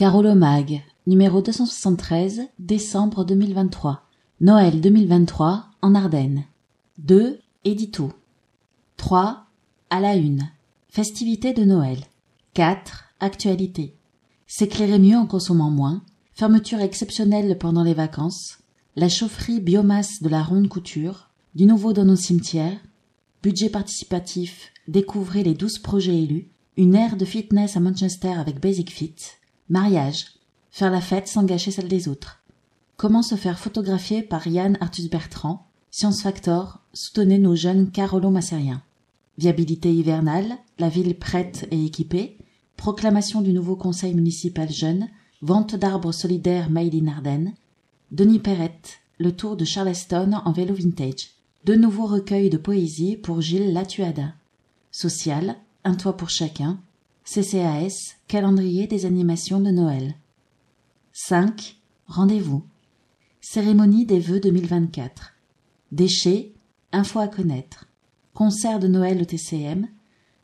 Carolo Mag, numéro 273, décembre 2023. Noël 2023 en Ardennes. 2. Édito. 3. À la une. Festivités de Noël. 4. Actualité. S'éclairer mieux en consommant moins. Fermeture exceptionnelle pendant les vacances. La chaufferie biomasse de la ronde couture. Du nouveau dans nos cimetières. Budget participatif. Découvrez les 12 projets élus. Une ère de fitness à Manchester avec Basic Fit. Mariage. Faire la fête sans gâcher celle des autres. Comment se faire photographier par Yann Arthus Bertrand. Science Factor. Soutenez nos jeunes Carolo Massérien. Viabilité hivernale, la ville prête et équipée, proclamation du nouveau conseil municipal jeune, vente d'arbres solidaires made in Denis Perrette, le tour de Charleston en vélo vintage, deux nouveaux recueils de poésie pour Gilles Latuada, social, un toit pour chacun, CCAS, calendrier des animations de Noël. 5. Rendez-vous. Cérémonie des vœux 2024. Déchets, info à connaître concert de Noël au TCM,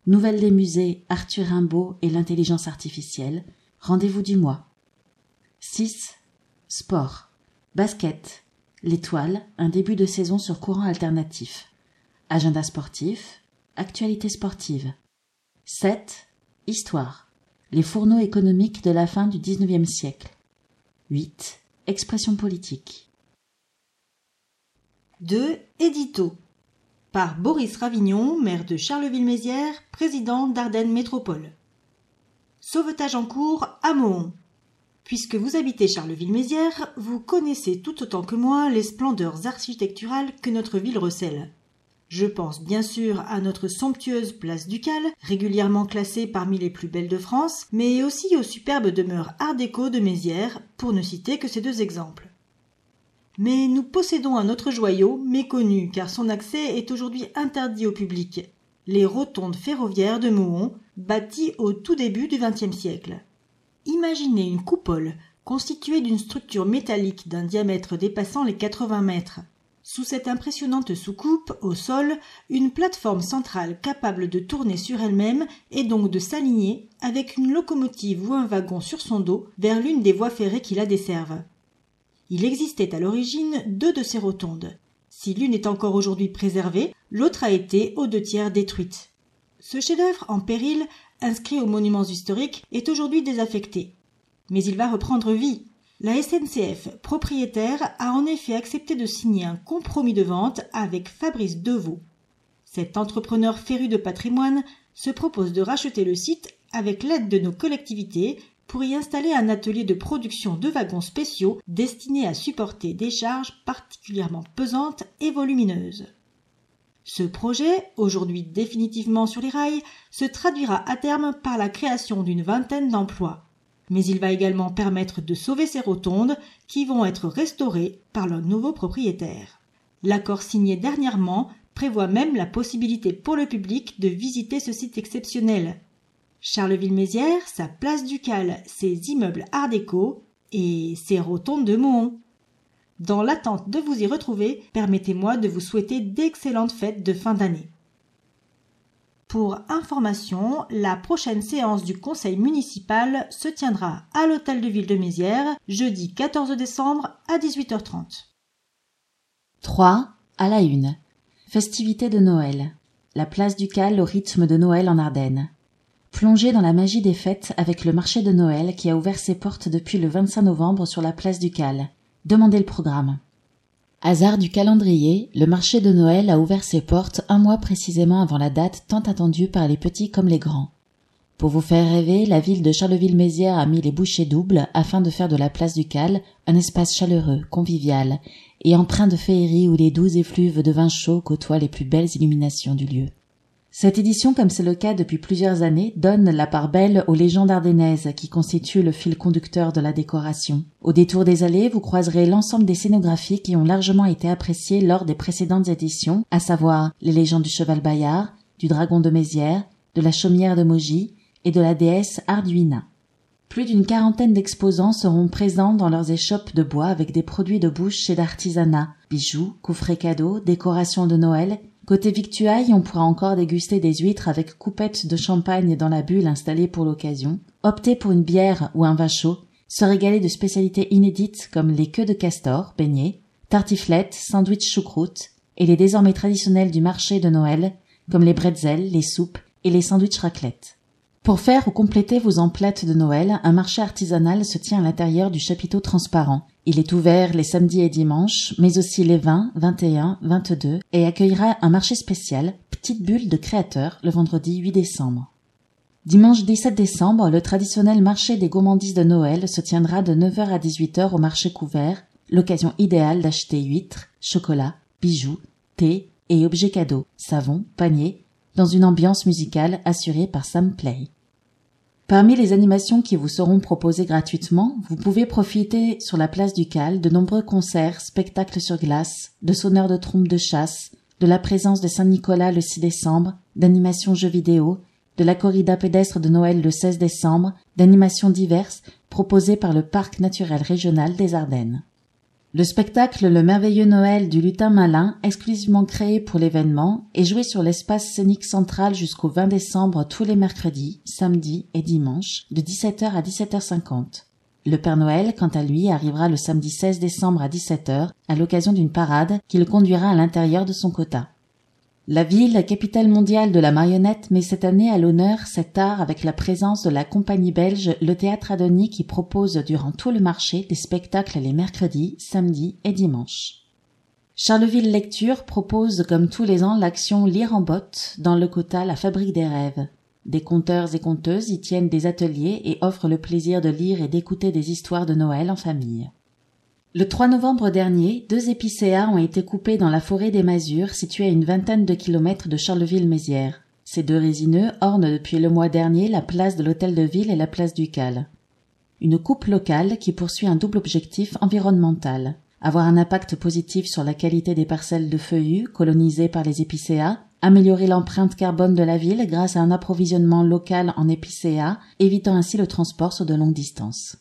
nouvelle des musées Arthur Rimbaud et l'intelligence artificielle, rendez-vous du mois. 6. Sport. Basket. L'étoile, un début de saison sur courant alternatif. Agenda sportif. Actualité sportive. 7. Histoire. Les fourneaux économiques de la fin du XIXe siècle. 8. Expression politique. 2. Édito par Boris Ravignon, maire de Charleville-Mézières, président d'Ardennes Métropole. Sauvetage en cours à Mohon. Puisque vous habitez Charleville-Mézières, vous connaissez tout autant que moi les splendeurs architecturales que notre ville recèle. Je pense bien sûr à notre somptueuse place ducale, régulièrement classée parmi les plus belles de France, mais aussi aux superbes demeures art déco de Mézières, pour ne citer que ces deux exemples. Mais nous possédons un autre joyau, méconnu, car son accès est aujourd'hui interdit au public. Les rotondes ferroviaires de Mohon, bâties au tout début du XXe siècle. Imaginez une coupole constituée d'une structure métallique d'un diamètre dépassant les 80 mètres. Sous cette impressionnante soucoupe, au sol, une plateforme centrale capable de tourner sur elle-même et donc de s'aligner avec une locomotive ou un wagon sur son dos vers l'une des voies ferrées qui la desservent. Il existait à l'origine deux de ces rotondes. Si l'une est encore aujourd'hui préservée, l'autre a été aux deux tiers détruite. Ce chef-d'œuvre en péril, inscrit aux monuments historiques, est aujourd'hui désaffecté. Mais il va reprendre vie. La SNCF, propriétaire, a en effet accepté de signer un compromis de vente avec Fabrice Deveau. Cet entrepreneur féru de patrimoine se propose de racheter le site avec l'aide de nos collectivités pour y installer un atelier de production de wagons spéciaux destinés à supporter des charges particulièrement pesantes et volumineuses. Ce projet, aujourd'hui définitivement sur les rails, se traduira à terme par la création d'une vingtaine d'emplois. Mais il va également permettre de sauver ces rotondes qui vont être restaurées par leurs nouveaux propriétaires. L'accord signé dernièrement prévoit même la possibilité pour le public de visiter ce site exceptionnel, Charleville-Mézières, sa place ducale, ses immeubles art déco et ses rotondes de Mohon. Dans l'attente de vous y retrouver, permettez-moi de vous souhaiter d'excellentes fêtes de fin d'année. Pour information, la prochaine séance du conseil municipal se tiendra à l'hôtel de ville de Mézières, jeudi 14 décembre à 18h30. 3. À la une. Festivité de Noël. La place ducale au rythme de Noël en Ardennes. Plongez dans la magie des fêtes avec le marché de Noël qui a ouvert ses portes depuis le 25 novembre sur la place du Cal. Demandez le programme. Hasard du calendrier, le marché de Noël a ouvert ses portes un mois précisément avant la date tant attendue par les petits comme les grands. Pour vous faire rêver, la ville de Charleville-Mézières a mis les bouchées doubles afin de faire de la place du Cal un espace chaleureux, convivial et empreint de féerie où les doux effluves de vin chaud côtoient les plus belles illuminations du lieu. Cette édition, comme c'est le cas depuis plusieurs années, donne la part belle aux légendes ardennaises qui constituent le fil conducteur de la décoration. Au détour des allées, vous croiserez l'ensemble des scénographies qui ont largement été appréciées lors des précédentes éditions, à savoir les légendes du cheval Bayard, du dragon de Mézières, de la chaumière de Mogy et de la déesse Arduina. Plus d'une quarantaine d'exposants seront présents dans leurs échoppes de bois avec des produits de bouche et d'artisanat, bijoux, coffrets cadeaux, décorations de Noël Côté victuailles, on pourra encore déguster des huîtres avec coupettes de champagne dans la bulle installée pour l'occasion. Optez pour une bière ou un vin chaud se régaler de spécialités inédites comme les queues de castor, beignets, tartiflettes, sandwichs choucroute, et les désormais traditionnels du marché de Noël, comme les bretzels, les soupes et les sandwichs raclette. Pour faire ou compléter vos emplettes de Noël, un marché artisanal se tient à l'intérieur du chapiteau transparent. Il est ouvert les samedis et dimanches, mais aussi les 20, 21, 22 et accueillera un marché spécial, Petite Bulle de Créateurs, le vendredi 8 décembre. Dimanche 17 décembre, le traditionnel marché des gourmandises de Noël se tiendra de 9h à 18h au marché couvert, l'occasion idéale d'acheter huîtres, chocolat, bijoux, thé et objets cadeaux, savon, paniers, dans une ambiance musicale assurée par Sam Play. Parmi les animations qui vous seront proposées gratuitement, vous pouvez profiter sur la place du Cal de nombreux concerts, spectacles sur glace, de sonneurs de trompes de chasse, de la présence de Saint-Nicolas le 6 décembre, d'animations jeux vidéo, de la corrida pédestre de Noël le 16 décembre, d'animations diverses proposées par le Parc naturel régional des Ardennes. Le spectacle Le merveilleux Noël du lutin malin, exclusivement créé pour l'événement, est joué sur l'espace scénique central jusqu'au 20 décembre tous les mercredis, samedis et dimanches, de 17h à 17h50. Le Père Noël, quant à lui, arrivera le samedi 16 décembre à 17h, à l'occasion d'une parade qui le conduira à l'intérieur de son quota. La ville, capitale mondiale de la marionnette, met cette année à l'honneur cet art avec la présence de la compagnie belge Le Théâtre Adonis qui propose durant tout le marché des spectacles les mercredis, samedis et dimanches. Charleville Lecture propose comme tous les ans l'action Lire en botte dans le quota La Fabrique des rêves. Des conteurs et conteuses y tiennent des ateliers et offrent le plaisir de lire et d'écouter des histoires de Noël en famille. Le 3 novembre dernier, deux épicéas ont été coupés dans la forêt des Masures, située à une vingtaine de kilomètres de Charleville-Mézières. Ces deux résineux ornent depuis le mois dernier la place de l'hôtel de ville et la place du Cal. Une coupe locale qui poursuit un double objectif environnemental. Avoir un impact positif sur la qualité des parcelles de feuillus colonisées par les épicéas, améliorer l'empreinte carbone de la ville grâce à un approvisionnement local en épicéas, évitant ainsi le transport sur de longues distances.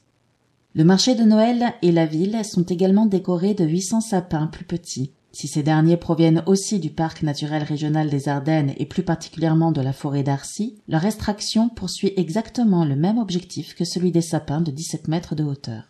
Le marché de Noël et la ville sont également décorés de 800 sapins plus petits. Si ces derniers proviennent aussi du parc naturel régional des Ardennes et plus particulièrement de la forêt d'Arcy, leur extraction poursuit exactement le même objectif que celui des sapins de 17 mètres de hauteur.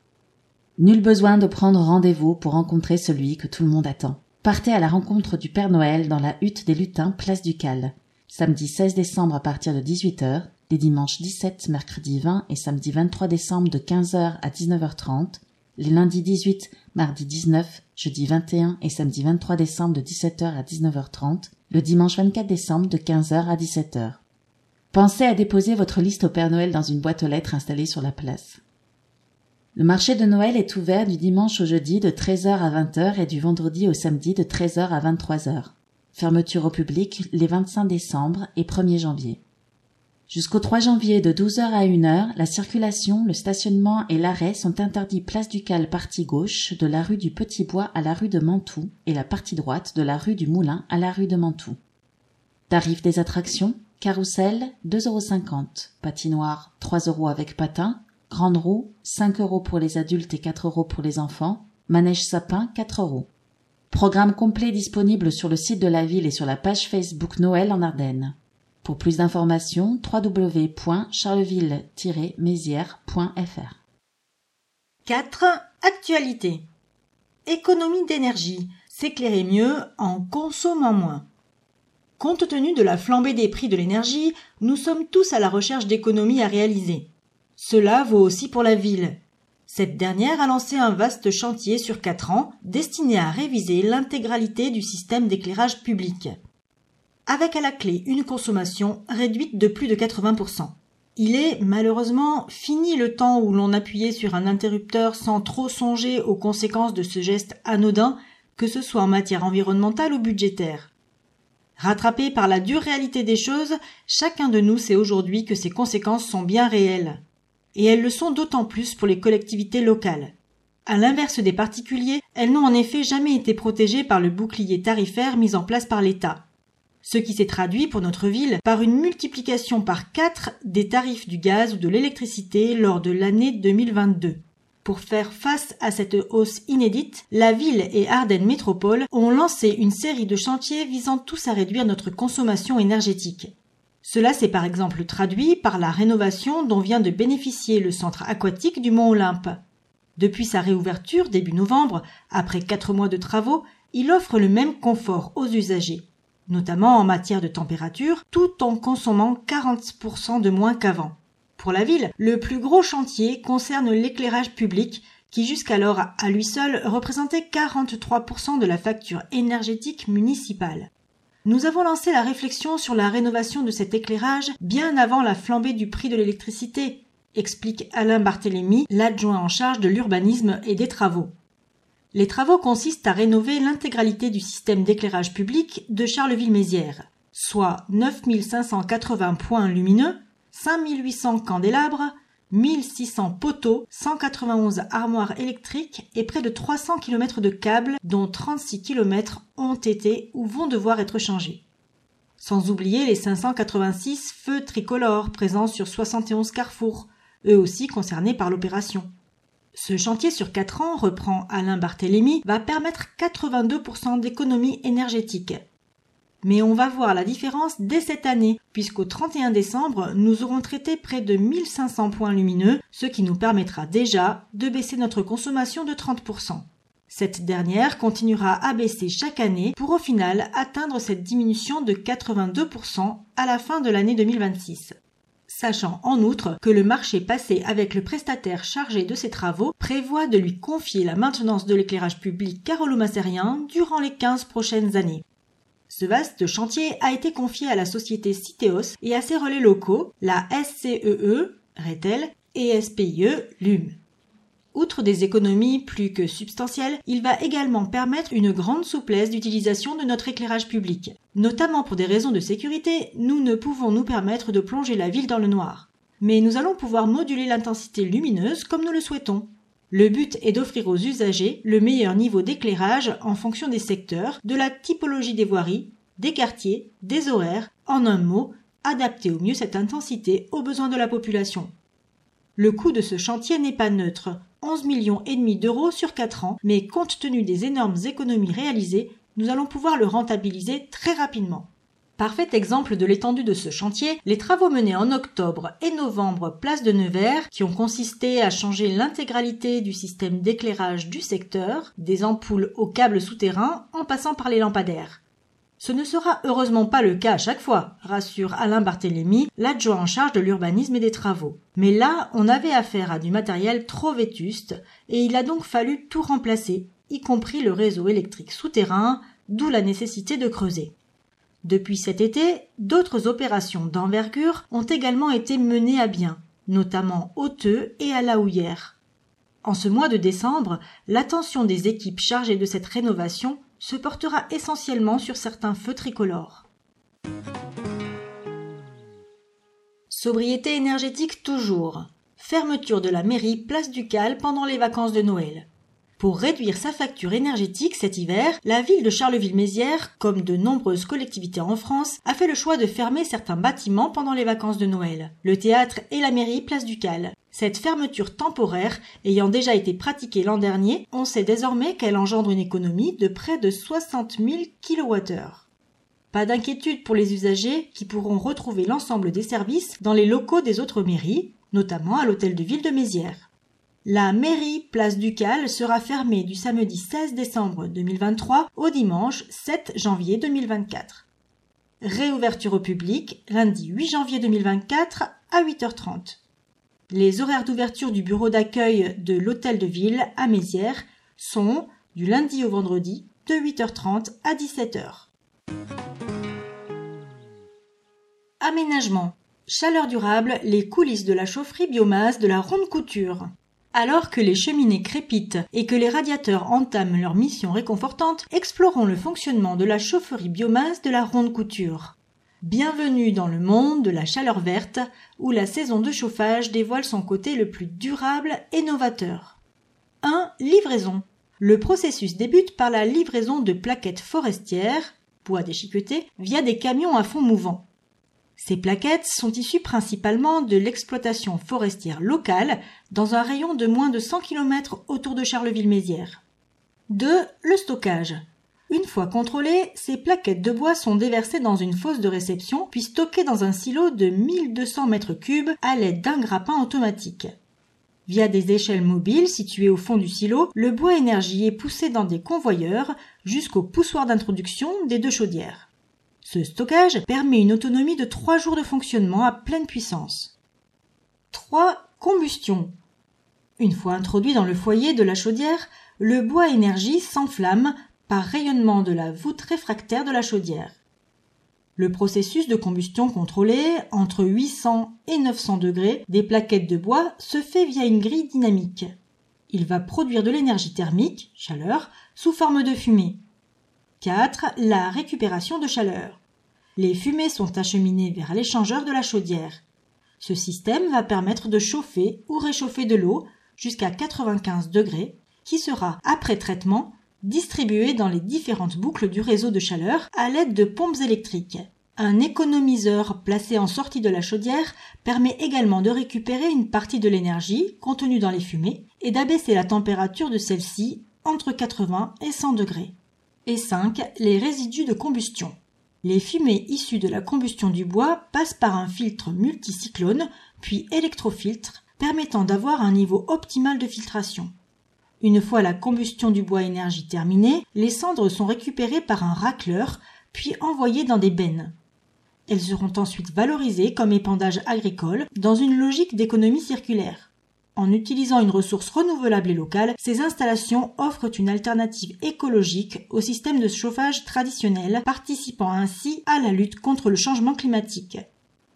Nul besoin de prendre rendez-vous pour rencontrer celui que tout le monde attend. Partez à la rencontre du Père Noël dans la hutte des lutins place du Cal. Samedi 16 décembre à partir de 18h, les dimanches 17, mercredi 20 et samedi 23 décembre de 15h à 19h30, les lundis 18, mardi 19, jeudi 21 et samedi 23 décembre de 17h à 19h30, le dimanche 24 décembre de 15h à 17h. Pensez à déposer votre liste au Père Noël dans une boîte aux lettres installée sur la place. Le marché de Noël est ouvert du dimanche au jeudi de 13h à 20h et du vendredi au samedi de 13h à 23h. Fermeture au public les 25 décembre et 1er janvier. Jusqu'au 3 janvier de 12h à 1h, la circulation, le stationnement et l'arrêt sont interdits place du Cal partie gauche de la rue du Petit Bois à la rue de Mantoue et la partie droite de la rue du Moulin à la rue de Mantoue. Tarif des attractions Carrousel 2,50€, patinoire 3 euros avec patin, grande roue 5 euros pour les adultes et 4 euros pour les enfants, manège sapin 4 euros. Programme complet disponible sur le site de la ville et sur la page Facebook Noël en Ardennes. Pour plus d'informations, www.charleville-mézières.fr 4. Actualité. Économie d'énergie. S'éclairer mieux en consommant moins. Compte tenu de la flambée des prix de l'énergie, nous sommes tous à la recherche d'économies à réaliser. Cela vaut aussi pour la ville. Cette dernière a lancé un vaste chantier sur quatre ans destiné à réviser l'intégralité du système d'éclairage public avec à la clé une consommation réduite de plus de 80%. Il est malheureusement fini le temps où l'on appuyait sur un interrupteur sans trop songer aux conséquences de ce geste anodin, que ce soit en matière environnementale ou budgétaire. Rattrapé par la dure réalité des choses, chacun de nous sait aujourd'hui que ces conséquences sont bien réelles. Et elles le sont d'autant plus pour les collectivités locales. À l'inverse des particuliers, elles n'ont en effet jamais été protégées par le bouclier tarifaire mis en place par l'État ce qui s'est traduit pour notre ville par une multiplication par quatre des tarifs du gaz ou de l'électricité lors de l'année 2022. Pour faire face à cette hausse inédite, la ville et Ardennes Métropole ont lancé une série de chantiers visant tous à réduire notre consommation énergétique. Cela s'est par exemple traduit par la rénovation dont vient de bénéficier le centre aquatique du Mont Olympe. Depuis sa réouverture début novembre, après quatre mois de travaux, il offre le même confort aux usagers, notamment en matière de température, tout en consommant 40% de moins qu'avant. Pour la ville, le plus gros chantier concerne l'éclairage public qui jusqu'alors à lui seul représentait 43% de la facture énergétique municipale. Nous avons lancé la réflexion sur la rénovation de cet éclairage bien avant la flambée du prix de l'électricité, explique Alain Barthélémy, l'adjoint en charge de l'urbanisme et des travaux. Les travaux consistent à rénover l'intégralité du système d'éclairage public de Charleville-Mézières, soit 9580 points lumineux, 5800 candélabres, 1600 poteaux, 191 armoires électriques et près de 300 km de câbles dont 36 km ont été ou vont devoir être changés. Sans oublier les 586 feux tricolores présents sur 71 carrefours, eux aussi concernés par l'opération. Ce chantier sur 4 ans, reprend Alain Barthélémy, va permettre 82% d'économie énergétique, mais on va voir la différence dès cette année, puisqu'au 31 décembre, nous aurons traité près de 1500 points lumineux, ce qui nous permettra déjà de baisser notre consommation de 30%. Cette dernière continuera à baisser chaque année pour au final atteindre cette diminution de 82% à la fin de l'année 2026 sachant en outre que le marché passé avec le prestataire chargé de ces travaux prévoit de lui confier la maintenance de l'éclairage public carolo-massérien durant les 15 prochaines années. Ce vaste chantier a été confié à la société Citeos et à ses relais locaux, la SCEE, Retel, et SPIE, LUM. Outre des économies plus que substantielles, il va également permettre une grande souplesse d'utilisation de notre éclairage public. Notamment pour des raisons de sécurité, nous ne pouvons nous permettre de plonger la ville dans le noir. Mais nous allons pouvoir moduler l'intensité lumineuse comme nous le souhaitons. Le but est d'offrir aux usagers le meilleur niveau d'éclairage en fonction des secteurs, de la typologie des voiries, des quartiers, des horaires, en un mot, adapter au mieux cette intensité aux besoins de la population. Le coût de ce chantier n'est pas neutre, 11 millions et demi d'euros sur 4 ans, mais compte tenu des énormes économies réalisées, nous allons pouvoir le rentabiliser très rapidement. Parfait exemple de l'étendue de ce chantier, les travaux menés en octobre et novembre place de Nevers, qui ont consisté à changer l'intégralité du système d'éclairage du secteur, des ampoules aux câbles souterrains en passant par les lampadaires. Ce ne sera heureusement pas le cas à chaque fois, rassure Alain Barthélémy, l'adjoint en charge de l'urbanisme et des travaux. Mais là, on avait affaire à du matériel trop vétuste, et il a donc fallu tout remplacer, y compris le réseau électrique souterrain, d'où la nécessité de creuser. Depuis cet été, d'autres opérations d'envergure ont également été menées à bien, notamment au Teux et à la Houillère. En ce mois de décembre, l'attention des équipes chargées de cette rénovation se portera essentiellement sur certains feux tricolores. Sobriété énergétique toujours. Fermeture de la mairie Place du Cal pendant les vacances de Noël. Pour réduire sa facture énergétique cet hiver, la ville de Charleville-Mézières, comme de nombreuses collectivités en France, a fait le choix de fermer certains bâtiments pendant les vacances de Noël. Le théâtre et la mairie Place du Cal. Cette fermeture temporaire ayant déjà été pratiquée l'an dernier, on sait désormais qu'elle engendre une économie de près de 60 000 kWh. Pas d'inquiétude pour les usagers qui pourront retrouver l'ensemble des services dans les locaux des autres mairies, notamment à l'hôtel de ville de Mézières. La mairie Place Ducal sera fermée du samedi 16 décembre 2023 au dimanche 7 janvier 2024. Réouverture au public lundi 8 janvier 2024 à 8h30. Les horaires d'ouverture du bureau d'accueil de l'hôtel de ville à Mézières sont du lundi au vendredi de 8h30 à 17h. Aménagement. Chaleur durable, les coulisses de la chaufferie biomasse de la ronde couture. Alors que les cheminées crépitent et que les radiateurs entament leur mission réconfortante, explorons le fonctionnement de la chaufferie biomasse de la ronde couture. Bienvenue dans le monde de la chaleur verte, où la saison de chauffage dévoile son côté le plus durable et novateur. 1. Livraison. Le processus débute par la livraison de plaquettes forestières, bois déchiqueté, via des camions à fond mouvant. Ces plaquettes sont issues principalement de l'exploitation forestière locale dans un rayon de moins de 100 km autour de Charleville-Mézières. 2. Le stockage. Une fois contrôlées, ces plaquettes de bois sont déversées dans une fosse de réception puis stockées dans un silo de 1200 mètres cubes à l'aide d'un grappin automatique. Via des échelles mobiles situées au fond du silo, le bois énergie est poussé dans des convoyeurs jusqu'au poussoir d'introduction des deux chaudières. Ce stockage permet une autonomie de trois jours de fonctionnement à pleine puissance. 3. Combustion. Une fois introduit dans le foyer de la chaudière, le bois énergie s'enflamme par rayonnement de la voûte réfractaire de la chaudière. Le processus de combustion contrôlée entre 800 et 900 degrés des plaquettes de bois se fait via une grille dynamique. Il va produire de l'énergie thermique, chaleur, sous forme de fumée. 4. La récupération de chaleur. Les fumées sont acheminées vers l'échangeur de la chaudière. Ce système va permettre de chauffer ou réchauffer de l'eau jusqu'à 95 degrés qui sera, après traitement, distribué dans les différentes boucles du réseau de chaleur à l'aide de pompes électriques. Un économiseur placé en sortie de la chaudière permet également de récupérer une partie de l'énergie contenue dans les fumées et d'abaisser la température de celle-ci entre 80 et 100 degrés. Et 5. Les résidus de combustion. Les fumées issues de la combustion du bois passent par un filtre multicyclone, puis électrofiltre, permettant d'avoir un niveau optimal de filtration. Une fois la combustion du bois énergie terminée, les cendres sont récupérées par un racleur, puis envoyées dans des bennes. Elles seront ensuite valorisées comme épandage agricole dans une logique d'économie circulaire. En utilisant une ressource renouvelable et locale, ces installations offrent une alternative écologique au système de chauffage traditionnel, participant ainsi à la lutte contre le changement climatique.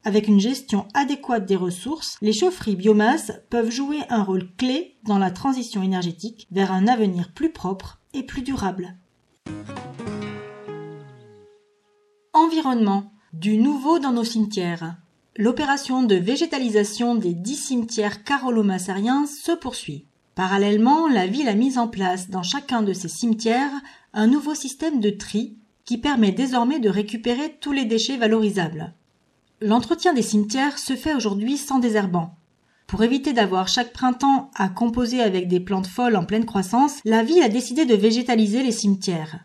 Avec une gestion adéquate des ressources, les chaufferies biomasse peuvent jouer un rôle clé dans la transition énergétique vers un avenir plus propre et plus durable. Environnement. Du nouveau dans nos cimetières. L'opération de végétalisation des dix cimetières carolo-massariens se poursuit. Parallèlement, la ville a mis en place dans chacun de ces cimetières un nouveau système de tri qui permet désormais de récupérer tous les déchets valorisables. L'entretien des cimetières se fait aujourd'hui sans désherbant. Pour éviter d'avoir chaque printemps à composer avec des plantes folles en pleine croissance, la ville a décidé de végétaliser les cimetières.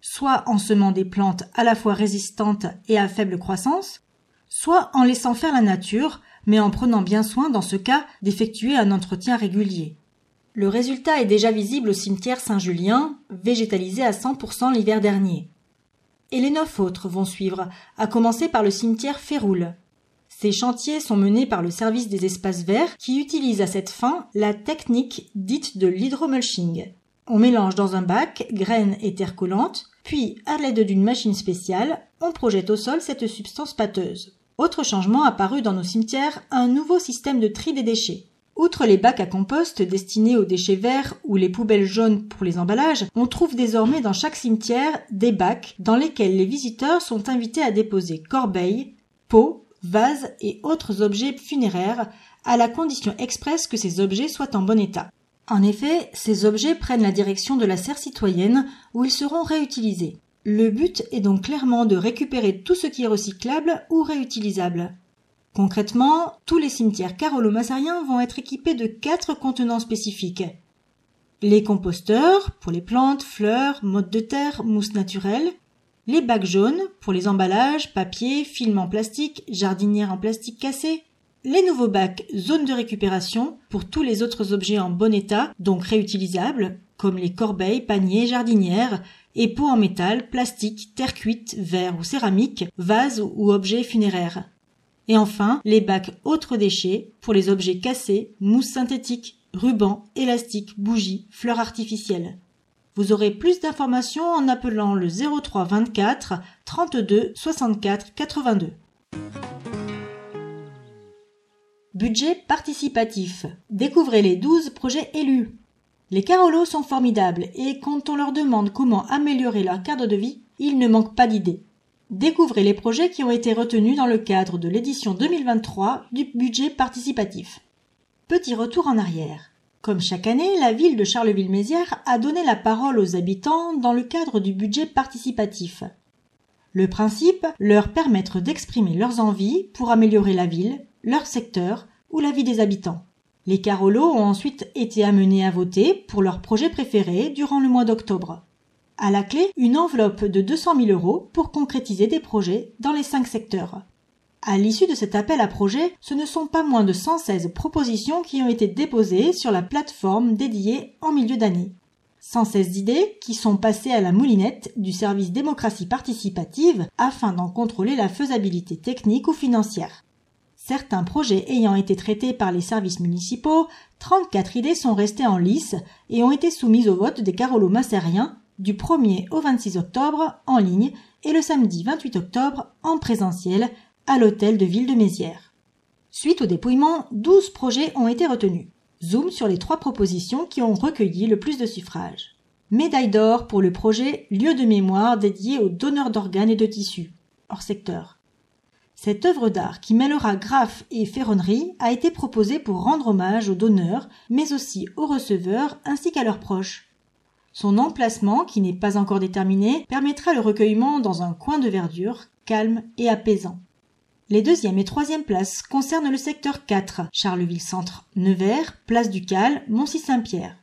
Soit en semant des plantes à la fois résistantes et à faible croissance, soit en laissant faire la nature, mais en prenant bien soin dans ce cas d'effectuer un entretien régulier. Le résultat est déjà visible au cimetière Saint-Julien, végétalisé à 100% l'hiver dernier et les neuf autres vont suivre, à commencer par le cimetière Féroul. Ces chantiers sont menés par le service des espaces verts qui utilise à cette fin la technique dite de l'hydromulching. On mélange dans un bac graines et terre collante, puis, à l'aide d'une machine spéciale, on projette au sol cette substance pâteuse. Autre changement apparu dans nos cimetières, un nouveau système de tri des déchets. Outre les bacs à compost destinés aux déchets verts ou les poubelles jaunes pour les emballages, on trouve désormais dans chaque cimetière des bacs dans lesquels les visiteurs sont invités à déposer corbeilles, pots, vases et autres objets funéraires à la condition expresse que ces objets soient en bon état. En effet, ces objets prennent la direction de la serre citoyenne où ils seront réutilisés. Le but est donc clairement de récupérer tout ce qui est recyclable ou réutilisable. Concrètement, tous les cimetières carolo-massariens vont être équipés de quatre contenants spécifiques. Les composteurs, pour les plantes, fleurs, mottes de terre, mousse naturelle. Les bacs jaunes, pour les emballages, papier, films en plastique, jardinières en plastique cassé. Les nouveaux bacs zone de récupération, pour tous les autres objets en bon état, donc réutilisables, comme les corbeilles, paniers, jardinières, et pots en métal, plastique, terre cuite, verre ou céramique, vases ou objets funéraires. Et enfin, les bacs autres déchets pour les objets cassés, mousse synthétique, rubans, élastiques, bougies, fleurs artificielles. Vous aurez plus d'informations en appelant le 03 24 32 64 82. Budget participatif. Découvrez les 12 projets élus. Les Carolos sont formidables et quand on leur demande comment améliorer leur cadre de vie, ils ne manquent pas d'idées. Découvrez les projets qui ont été retenus dans le cadre de l'édition 2023 du budget participatif. Petit retour en arrière. Comme chaque année, la ville de Charleville-Mézières a donné la parole aux habitants dans le cadre du budget participatif. Le principe, leur permettre d'exprimer leurs envies pour améliorer la ville, leur secteur ou la vie des habitants. Les Carolos ont ensuite été amenés à voter pour leur projet préféré durant le mois d'octobre. À la clé, une enveloppe de 200 000 euros pour concrétiser des projets dans les cinq secteurs. À l'issue de cet appel à projet, ce ne sont pas moins de 116 propositions qui ont été déposées sur la plateforme dédiée en milieu d'année. 116 idées qui sont passées à la moulinette du service démocratie participative afin d'en contrôler la faisabilité technique ou financière. Certains projets ayant été traités par les services municipaux, 34 idées sont restées en lice et ont été soumises au vote des Carolo-Massériens du 1er au 26 octobre en ligne et le samedi 28 octobre en présentiel à l'hôtel de ville de Mézières. Suite au dépouillement, 12 projets ont été retenus. Zoom sur les trois propositions qui ont recueilli le plus de suffrages. Médaille d'or pour le projet Lieu de mémoire dédié aux donneurs d'organes et de tissus, hors secteur. Cette œuvre d'art qui mêlera graphe et ferronnerie a été proposée pour rendre hommage aux donneurs, mais aussi aux receveurs ainsi qu'à leurs proches. Son emplacement, qui n'est pas encore déterminé, permettra le recueillement dans un coin de verdure calme et apaisant. Les deuxième et troisième places concernent le secteur 4, Charleville-Centre, Nevers, Place du Cal, Moncy-Saint-Pierre.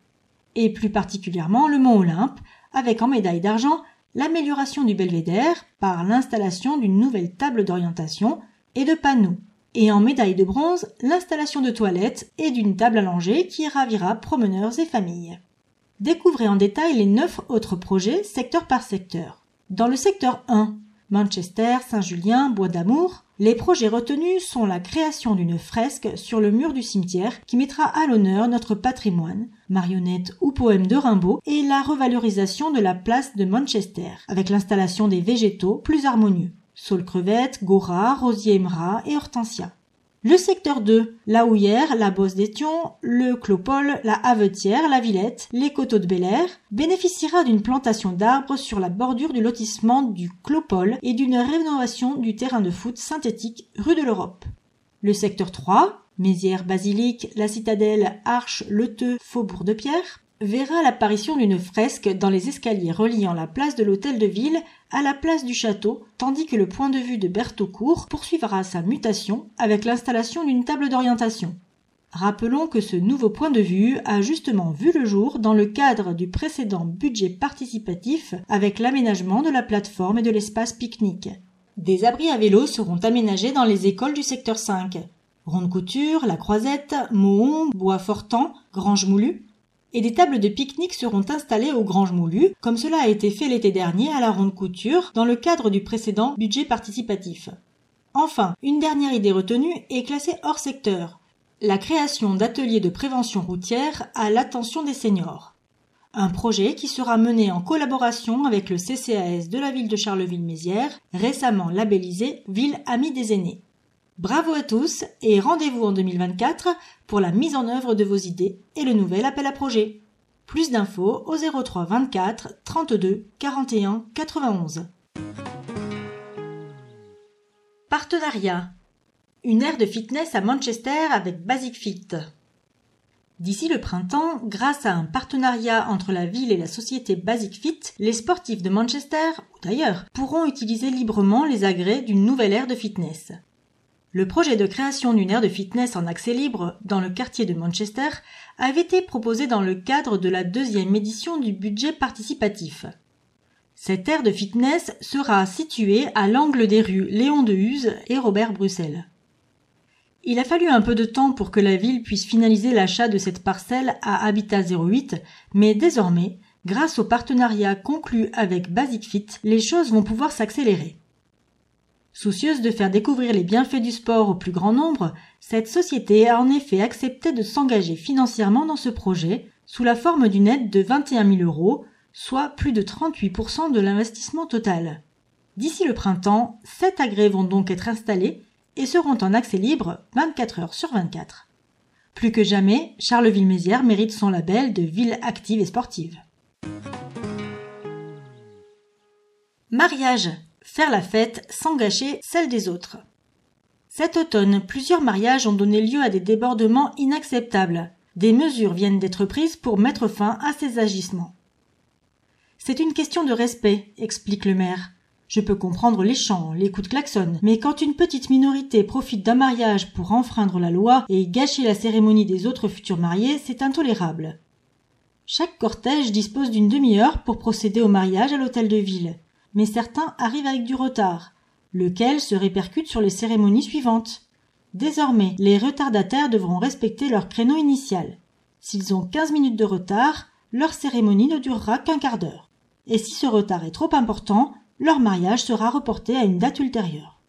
Et plus particulièrement le Mont Olympe, avec en médaille d'argent l'amélioration du belvédère par l'installation d'une nouvelle table d'orientation et de panneaux, et en médaille de bronze l'installation de toilettes et d'une table allongée qui ravira promeneurs et familles. Découvrez en détail les neuf autres projets secteur par secteur. Dans le secteur 1, Manchester, Saint-Julien, Bois d'Amour, les projets retenus sont la création d'une fresque sur le mur du cimetière qui mettra à l'honneur notre patrimoine, marionnettes ou poèmes de Rimbaud, et la revalorisation de la place de Manchester, avec l'installation des végétaux plus harmonieux. Saule crevette, gora, rosier émeraude et hortensia. Le secteur 2, la Houillère, la Bosse d'Étion, le Clopole, la Havetière, la Villette, les Coteaux de Bel Air, bénéficiera d'une plantation d'arbres sur la bordure du lotissement du Clopole et d'une rénovation du terrain de foot synthétique rue de l'Europe. Le secteur 3, Mézières, Basilique, la Citadelle, Arche, Le Faubourg de Pierre, verra l'apparition d'une fresque dans les escaliers reliant la place de l'hôtel de ville à la place du château, tandis que le point de vue de Berthaucourt poursuivra sa mutation avec l'installation d'une table d'orientation. Rappelons que ce nouveau point de vue a justement vu le jour dans le cadre du précédent budget participatif avec l'aménagement de la plateforme et de l'espace pique-nique. Des abris à vélo seront aménagés dans les écoles du secteur 5. Ronde Couture, La Croisette, Mohon, Bois Fortan, Grange Moulu, et des tables de pique-nique seront installées au Grange Moulu, comme cela a été fait l'été dernier à la Ronde Couture dans le cadre du précédent budget participatif. Enfin, une dernière idée retenue est classée hors secteur. La création d'ateliers de prévention routière à l'attention des seniors. Un projet qui sera mené en collaboration avec le CCAS de la ville de Charleville-Mézières, récemment labellisé Ville Amie des aînés. Bravo à tous et rendez-vous en 2024 pour la mise en œuvre de vos idées et le nouvel appel à projet. Plus d'infos au 03 24 32 41 91. Partenariat. Une aire de fitness à Manchester avec Basic Fit. D'ici le printemps, grâce à un partenariat entre la ville et la société Basic Fit, les sportifs de Manchester, ou d'ailleurs, pourront utiliser librement les agrès d'une nouvelle aire de fitness. Le projet de création d'une aire de fitness en accès libre dans le quartier de Manchester avait été proposé dans le cadre de la deuxième édition du budget participatif. Cette aire de fitness sera située à l'angle des rues Léon de Huse et Robert Bruxelles. Il a fallu un peu de temps pour que la ville puisse finaliser l'achat de cette parcelle à Habitat 08, mais désormais, grâce au partenariat conclu avec Basic Fit, les choses vont pouvoir s'accélérer. Soucieuse de faire découvrir les bienfaits du sport au plus grand nombre, cette société a en effet accepté de s'engager financièrement dans ce projet sous la forme d'une aide de 21 000 euros, soit plus de 38% de l'investissement total. D'ici le printemps, sept agrès vont donc être installés et seront en accès libre 24 heures sur 24. Plus que jamais, Charleville-Mézières mérite son label de ville active et sportive. Mariage faire la fête sans gâcher celle des autres. Cet automne, plusieurs mariages ont donné lieu à des débordements inacceptables. Des mesures viennent d'être prises pour mettre fin à ces agissements. C'est une question de respect, explique le maire. Je peux comprendre les chants, les coups de klaxon, mais quand une petite minorité profite d'un mariage pour enfreindre la loi et gâcher la cérémonie des autres futurs mariés, c'est intolérable. Chaque cortège dispose d'une demi-heure pour procéder au mariage à l'hôtel de ville. Mais certains arrivent avec du retard, lequel se répercute sur les cérémonies suivantes. Désormais, les retardataires devront respecter leur créneau initial. S'ils ont 15 minutes de retard, leur cérémonie ne durera qu'un quart d'heure. Et si ce retard est trop important, leur mariage sera reporté à une date ultérieure.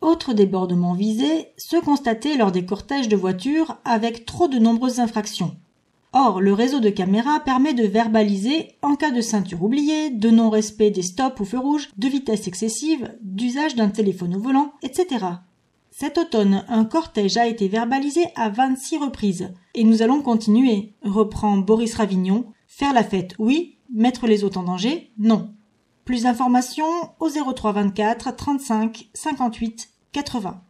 Autre débordement visé, ceux constatés lors des cortèges de voitures avec trop de nombreuses infractions. Or, le réseau de caméras permet de verbaliser en cas de ceinture oubliée, de non-respect des stops ou feux rouges, de vitesse excessive, d'usage d'un téléphone au volant, etc. Cet automne, un cortège a été verbalisé à 26 reprises. Et nous allons continuer, reprend Boris Ravignon. Faire la fête, oui. Mettre les autres en danger, non. Plus d'informations au 03 24 35 58 80.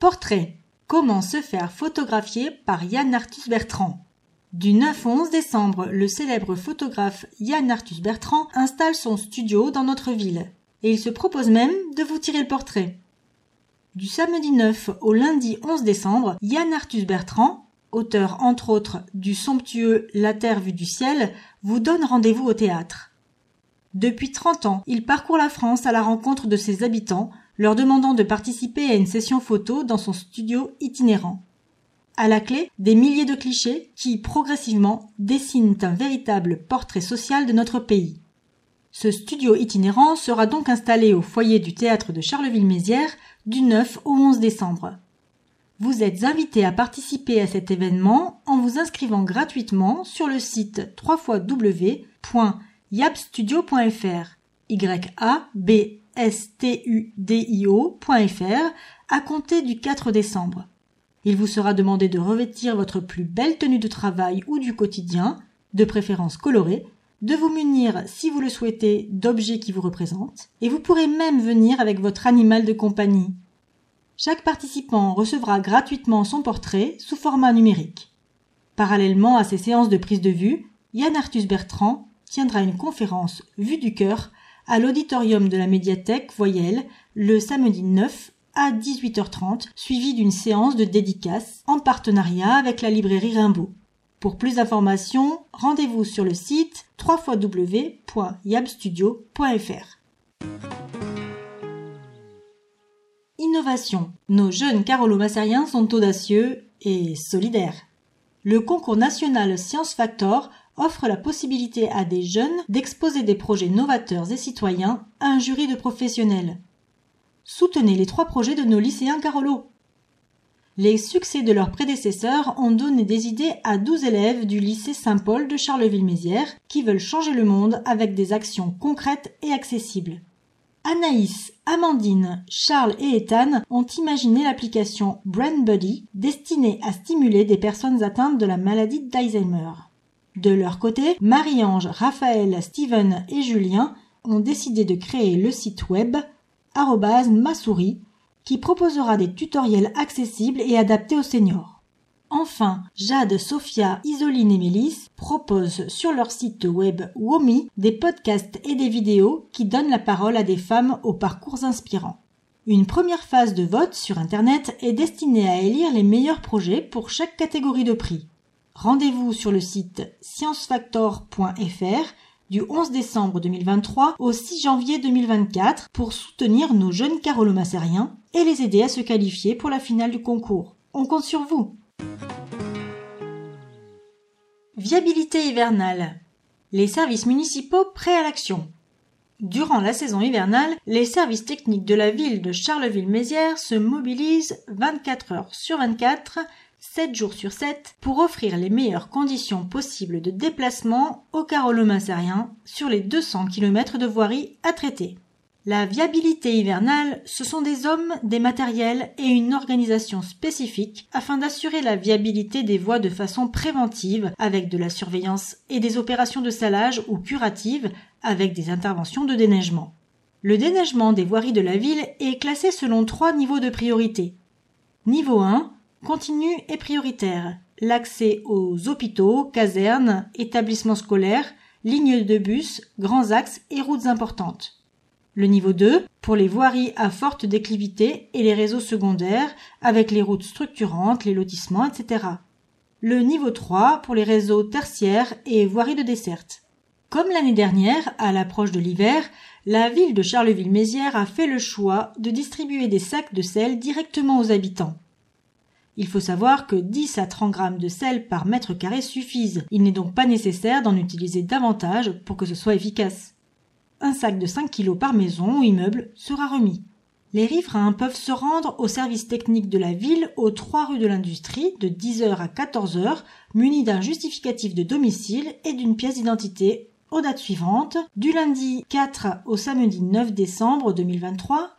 Portrait. Comment se faire photographier par Yann Arthus Bertrand? Du 9 au 11 décembre, le célèbre photographe Yann Arthus Bertrand installe son studio dans notre ville et il se propose même de vous tirer le portrait. Du samedi 9 au lundi 11 décembre, Yann Arthus Bertrand, auteur entre autres du somptueux La Terre vue du ciel, vous donne rendez-vous au théâtre. Depuis 30 ans, il parcourt la France à la rencontre de ses habitants, leur demandant de participer à une session photo dans son studio itinérant. À la clé, des milliers de clichés qui, progressivement, dessinent un véritable portrait social de notre pays. Ce studio itinérant sera donc installé au foyer du théâtre de Charleville-Mézières du 9 au 11 décembre. Vous êtes invité à participer à cet événement en vous inscrivant gratuitement sur le site www.yapstudio.fr y s t u d i o.fr à compter du 4 décembre. Il vous sera demandé de revêtir votre plus belle tenue de travail ou du quotidien, de préférence colorée, de vous munir, si vous le souhaitez, d'objets qui vous représentent, et vous pourrez même venir avec votre animal de compagnie. Chaque participant recevra gratuitement son portrait sous format numérique. Parallèlement à ces séances de prise de vue, Yann Arthus Bertrand tiendra une conférence Vue du cœur à l'auditorium de la médiathèque Voyelle le samedi 9 à 18h30, suivi d'une séance de dédicace en partenariat avec la librairie Rimbaud. Pour plus d'informations, rendez-vous sur le site www.yabstudio.fr. Innovation. Nos jeunes carolomassériens sont audacieux et solidaires. Le concours national Science Factor offre la possibilité à des jeunes d'exposer des projets novateurs et citoyens à un jury de professionnels. Soutenez les trois projets de nos lycéens Carolo. Les succès de leurs prédécesseurs ont donné des idées à 12 élèves du lycée Saint-Paul de Charleville-Mézières qui veulent changer le monde avec des actions concrètes et accessibles. Anaïs, Amandine, Charles et Ethan ont imaginé l'application Brain Buddy destinée à stimuler des personnes atteintes de la maladie d'Alzheimer. De leur côté, Marie-Ange, Raphaël, Steven et Julien ont décidé de créer le site web @masouris qui proposera des tutoriels accessibles et adaptés aux seniors. Enfin, Jade, Sophia, Isoline et Mélisse proposent sur leur site web WOMI des podcasts et des vidéos qui donnent la parole à des femmes aux parcours inspirants. Une première phase de vote sur Internet est destinée à élire les meilleurs projets pour chaque catégorie de prix. Rendez-vous sur le site sciencefactor.fr du 11 décembre 2023 au 6 janvier 2024 pour soutenir nos jeunes carolomassériens et les aider à se qualifier pour la finale du concours. On compte sur vous. Viabilité hivernale. Les services municipaux prêts à l'action. Durant la saison hivernale, les services techniques de la ville de Charleville-Mézières se mobilisent 24 heures sur 24 7 jours sur 7 pour offrir les meilleures conditions possibles de déplacement aux carolomassériens sur les 200 km de voirie à traiter. La viabilité hivernale, ce sont des hommes, des matériels et une organisation spécifique afin d'assurer la viabilité des voies de façon préventive avec de la surveillance et des opérations de salage ou curatives avec des interventions de déneigement. Le déneigement des voiries de la ville est classé selon trois niveaux de priorité. Niveau 1, continu et prioritaire. L'accès aux hôpitaux, casernes, établissements scolaires, lignes de bus, grands axes et routes importantes. Le niveau 2, pour les voiries à forte déclivité et les réseaux secondaires, avec les routes structurantes, les lotissements, etc. le niveau 3 pour les réseaux tertiaires et voiries de desserte. Comme l'année dernière, à l'approche de l'hiver, la ville de Charleville-Mézières a fait le choix de distribuer des sacs de sel directement aux habitants. Il faut savoir que 10 à 30 grammes de sel par mètre carré suffisent. Il n'est donc pas nécessaire d'en utiliser davantage pour que ce soit efficace. Un sac de 5 kg par maison ou immeuble sera remis. Les riverains peuvent se rendre au service technique de la ville aux 3 rues de l'Industrie de 10h à 14h munis d'un justificatif de domicile et d'une pièce d'identité aux dates suivantes du lundi 4 au samedi 9 décembre 2023,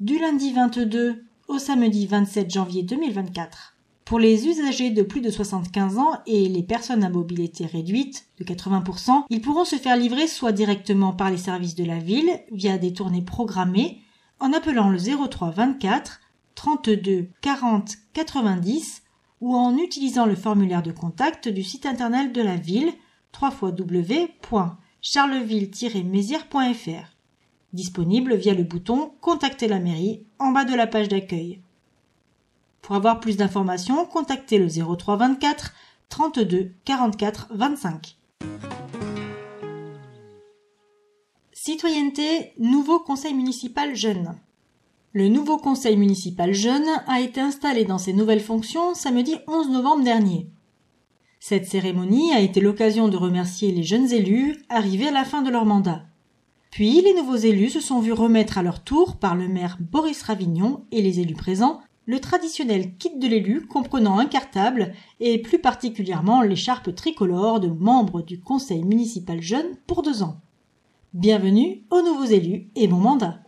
du lundi 22 au samedi 27 janvier 2024. Pour les usagers de plus de 75 ans et les personnes à mobilité réduite de 80%, ils pourront se faire livrer soit directement par les services de la ville via des tournées programmées en appelant le 03 24 32 40 90 ou en utilisant le formulaire de contact du site internet de la ville www.charleville-mézières.fr disponible via le bouton Contacter la mairie en bas de la page d'accueil. Pour avoir plus d'informations, contactez le 03 24 32 44 25. Citoyenneté, nouveau conseil municipal jeune. Le nouveau conseil municipal jeune a été installé dans ses nouvelles fonctions samedi 11 novembre dernier. Cette cérémonie a été l'occasion de remercier les jeunes élus arrivés à la fin de leur mandat. Puis les nouveaux élus se sont vus remettre à leur tour par le maire Boris Ravignon et les élus présents le traditionnel kit de l'élu comprenant un cartable et plus particulièrement l'écharpe tricolore de membres du conseil municipal jeune pour deux ans. Bienvenue aux nouveaux élus et bon mandat.